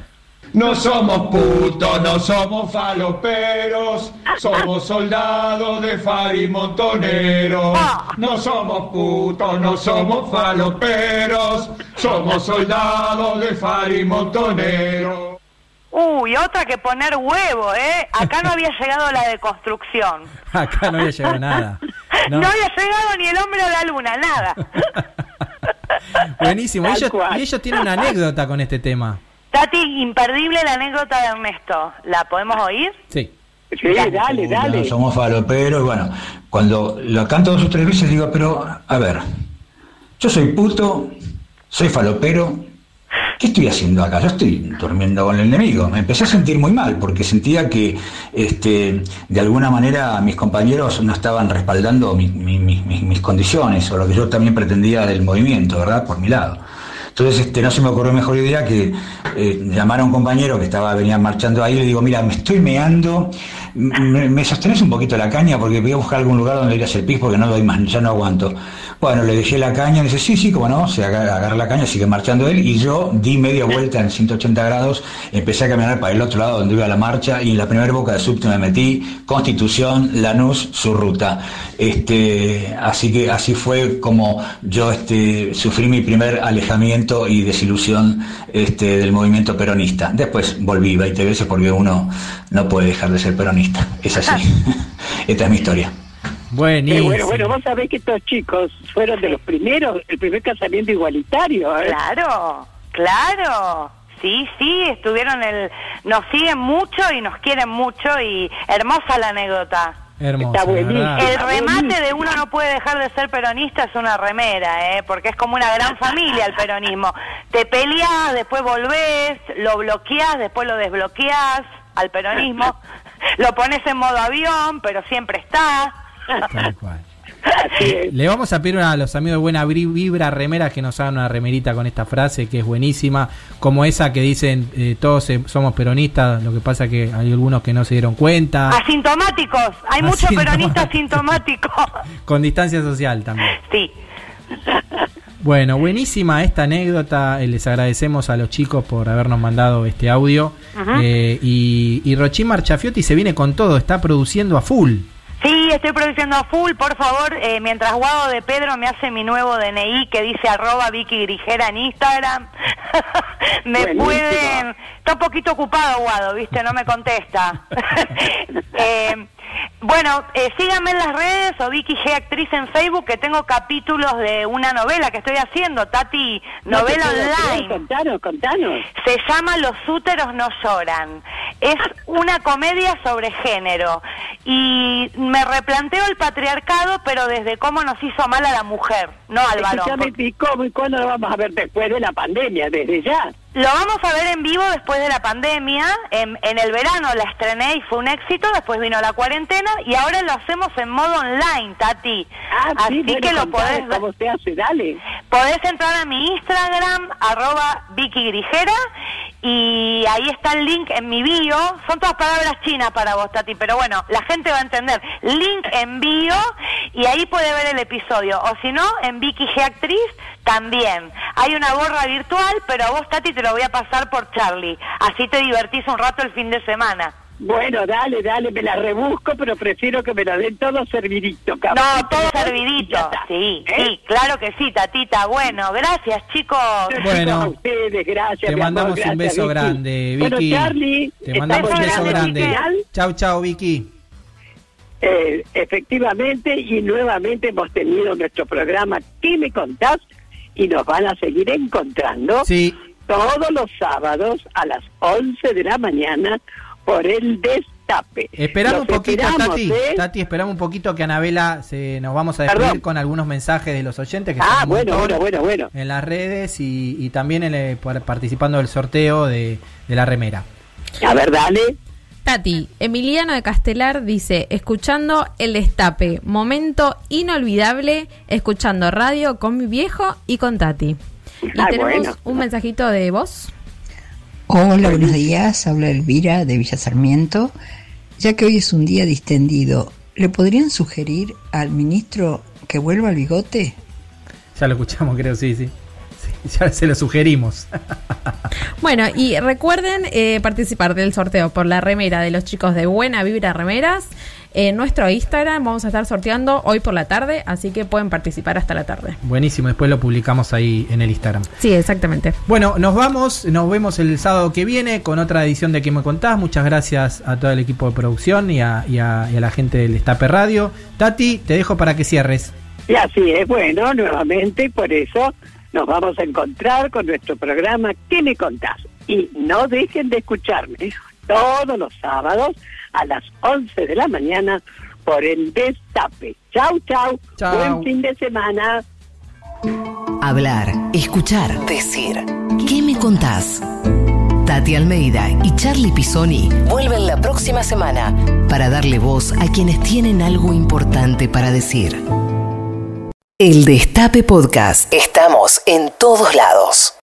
Speaker 11: No somos putos, no somos faloperos, somos soldados de Fari Montonero. No somos putos, no somos faloperos, somos soldados de Fari Montonero.
Speaker 10: Uy, otra que poner huevo, ¿eh? Acá no había llegado la deconstrucción. [laughs]
Speaker 1: Acá no había llegado nada. [laughs]
Speaker 10: No.
Speaker 1: No.
Speaker 10: había llegado ni el hombre a la luna, nada. [laughs]
Speaker 1: Buenísimo. Ellos, y ellos tienen una anécdota con este tema.
Speaker 10: Tati, imperdible la anécdota de Ernesto. ¿La podemos oír?
Speaker 1: Sí.
Speaker 2: Sí, dale,
Speaker 11: No
Speaker 2: dale.
Speaker 11: somos faloperos, bueno, cuando lo canto dos o tres veces digo, pero, a ver, yo soy puto, soy falopero, ¿qué estoy haciendo acá? Yo estoy durmiendo con el enemigo. Me empecé a sentir muy mal porque sentía que, este, de alguna manera, mis compañeros no estaban respaldando mi- mi- mis condiciones o lo que yo también pretendía del movimiento, ¿verdad? Por mi lado. Entonces este, no se me ocurrió mejor idea que eh, llamar a un compañero que estaba venía marchando ahí y le digo, mira, me estoy meando, me, me sostenés un poquito la caña porque voy a buscar algún lugar donde ir a hacer pis porque no doy más, ya no aguanto. Bueno, le dejé la caña, dice, sí, sí, como no, se agarra, agarra la caña, sigue marchando él y yo di media vuelta en 180 grados, empecé a caminar para el otro lado donde iba la marcha y en la primera boca de subte me metí, Constitución, Lanús, su ruta. Este, así que así fue como yo este, sufrí mi primer alejamiento y desilusión este, del movimiento peronista. Después volví 20 veces porque uno no puede dejar de ser peronista. Es así. [laughs] Esta es mi historia.
Speaker 1: Buenísimo.
Speaker 2: bueno, bueno, vos sabés que estos chicos fueron de los primeros, el primer casamiento igualitario. ¿eh?
Speaker 10: Claro, claro. Sí, sí, estuvieron el... Nos siguen mucho y nos quieren mucho y hermosa la anécdota.
Speaker 1: Hermoso,
Speaker 2: Está.
Speaker 10: El remate de uno no puede dejar de ser peronista es una remera, ¿eh? porque es como una gran familia el peronismo. Te peleas, después volvés, lo bloqueás, después lo desbloqueás al peronismo, [laughs] lo pones en modo avión, pero siempre está.
Speaker 1: Tal cual.
Speaker 2: Así es.
Speaker 1: Le vamos a pedir a los amigos de Buena Vibra Remeras que nos hagan una remerita con esta frase que es buenísima, como esa que dicen eh, todos eh, somos peronistas, lo que pasa que hay algunos que no se dieron cuenta,
Speaker 10: Asintomáticos, hay muchos peronistas asintomáticos. [laughs]
Speaker 1: con distancia social también.
Speaker 10: Sí.
Speaker 1: Bueno, buenísima esta anécdota, eh, les agradecemos a los chicos por habernos mandado este audio eh, y, y Rochín Marchafiotti se viene con todo, está produciendo a full.
Speaker 10: Sí, estoy produciendo a full, por favor, eh, mientras Guado de Pedro me hace mi nuevo DNI que dice arroba Vicky Grijera en Instagram, [laughs] me
Speaker 2: Buenísimo.
Speaker 10: pueden... Está un poquito ocupado Guado, ¿viste? No me contesta. [laughs] Eh, bueno, eh, síganme en las redes o Vicky G Actriz en Facebook que tengo capítulos de una novela que estoy haciendo, Tati,
Speaker 2: No
Speaker 10: novela
Speaker 2: creer,
Speaker 10: online.
Speaker 2: Contanos, contanos.
Speaker 10: Se llama Los úteros no lloran. Es una comedia sobre género. Y me replanteo el patriarcado, pero desde cómo nos hizo mal a la mujer, no al varón.
Speaker 2: Escúchame, ¿y cómo y cuándo lo vamos a ver después de la pandemia? Desde ya.
Speaker 10: Lo vamos a ver en vivo después de la pandemia. En, en el verano la estrené y fue un éxito. Después vino la cuarentena y ahora lo hacemos en modo online, Tati.
Speaker 2: Ah,
Speaker 10: Así
Speaker 2: sí, bueno,
Speaker 10: que lo podés ver.
Speaker 2: ¿Cómo se hace? Dale.
Speaker 10: Podés entrar a mi Instagram, arroba Vicky Grijera, y ahí está el link en mi bio. Son todas palabras chinas para vos, Tati, pero bueno, la gente va a entender. Link en bio, y ahí puede ver el episodio. O si no, en Vicky G Actriz también. Hay una gorra virtual, pero a vos, Tati, te lo voy a pasar por Charlie. Así te divertís un rato el fin de semana.
Speaker 2: Bueno, dale, dale, me la rebusco, pero prefiero que me la den todo servidito, cabrón.
Speaker 10: No, todo servidito. Sí,
Speaker 2: ¿Eh?
Speaker 10: sí, claro que sí, Tatita. Bueno, gracias, chicos.
Speaker 1: Bueno,
Speaker 2: a ustedes, gracias.
Speaker 1: Te
Speaker 2: amor,
Speaker 1: mandamos un beso
Speaker 2: Vicky.
Speaker 1: grande,
Speaker 2: Bueno,
Speaker 1: Vicky.
Speaker 2: Charlie,
Speaker 1: Te mandamos un
Speaker 2: ¿estás
Speaker 1: beso grande.
Speaker 2: final?
Speaker 1: Chau, chau, Vicky.
Speaker 2: Eh, efectivamente, y nuevamente hemos tenido nuestro programa ¿Qué me contás? Y nos van a seguir encontrando
Speaker 1: Sí.
Speaker 2: todos los sábados a las 11 de la mañana por el Destape.
Speaker 1: Esperamos un poquito,
Speaker 2: esperamos,
Speaker 1: Tati.
Speaker 2: ¿eh?
Speaker 1: Tati, esperamos un poquito que Anabela se, nos vamos a despedir
Speaker 2: Perdón.
Speaker 1: con algunos mensajes de los oyentes que
Speaker 2: Ah,
Speaker 1: un
Speaker 2: bueno, bueno, bueno, bueno.
Speaker 1: en las redes y, y también en el- por- participando del sorteo de, de la remera.
Speaker 2: A ver, dale.
Speaker 3: Tati, Emiliano de Castelar dice, escuchando el destape, momento inolvidable, escuchando radio con mi viejo y con Tati. Y
Speaker 2: Ah,
Speaker 3: tenemos
Speaker 2: bueno.
Speaker 3: un mensajito de voz.
Speaker 8: Hola, buenos días. Habla Elvira de Villa Sarmiento. Ya que hoy es un día distendido, ¿le podrían sugerir al ministro que vuelva al bigote?
Speaker 1: Ya lo escuchamos, creo, sí, sí. Sí, [laughs] ya se lo sugerimos. [laughs]
Speaker 3: Bueno, y recuerden eh, participar del sorteo por la remera de los chicos de Buena Vibra Remeras. En nuestro Instagram vamos a estar sorteando hoy por la tarde, así que pueden participar hasta la tarde.
Speaker 1: Buenísimo, después lo publicamos ahí en el Instagram.
Speaker 3: Sí, exactamente.
Speaker 1: Bueno, nos vamos, nos vemos el sábado que viene con otra edición de Que me contás. Muchas gracias a todo el equipo de producción y a, y a- y a la gente del Destape Radio. Tati, te dejo para que cierres.
Speaker 2: Y así es, bueno, nuevamente, por eso nos vamos a encontrar con nuestro programa ¿Qué me contás? Y no dejen de escucharme todos los sábados a las 11 de la mañana por el Destape. Chau, chau.
Speaker 1: Chau.
Speaker 2: Buen fin de semana.
Speaker 4: Hablar, escuchar, decir. ¿Qué me contás? Tati Almeida y Charlie Pisoni vuelven la próxima semana para darle voz a quienes tienen algo importante para decir. El Destape Podcast. Estamos en todos lados.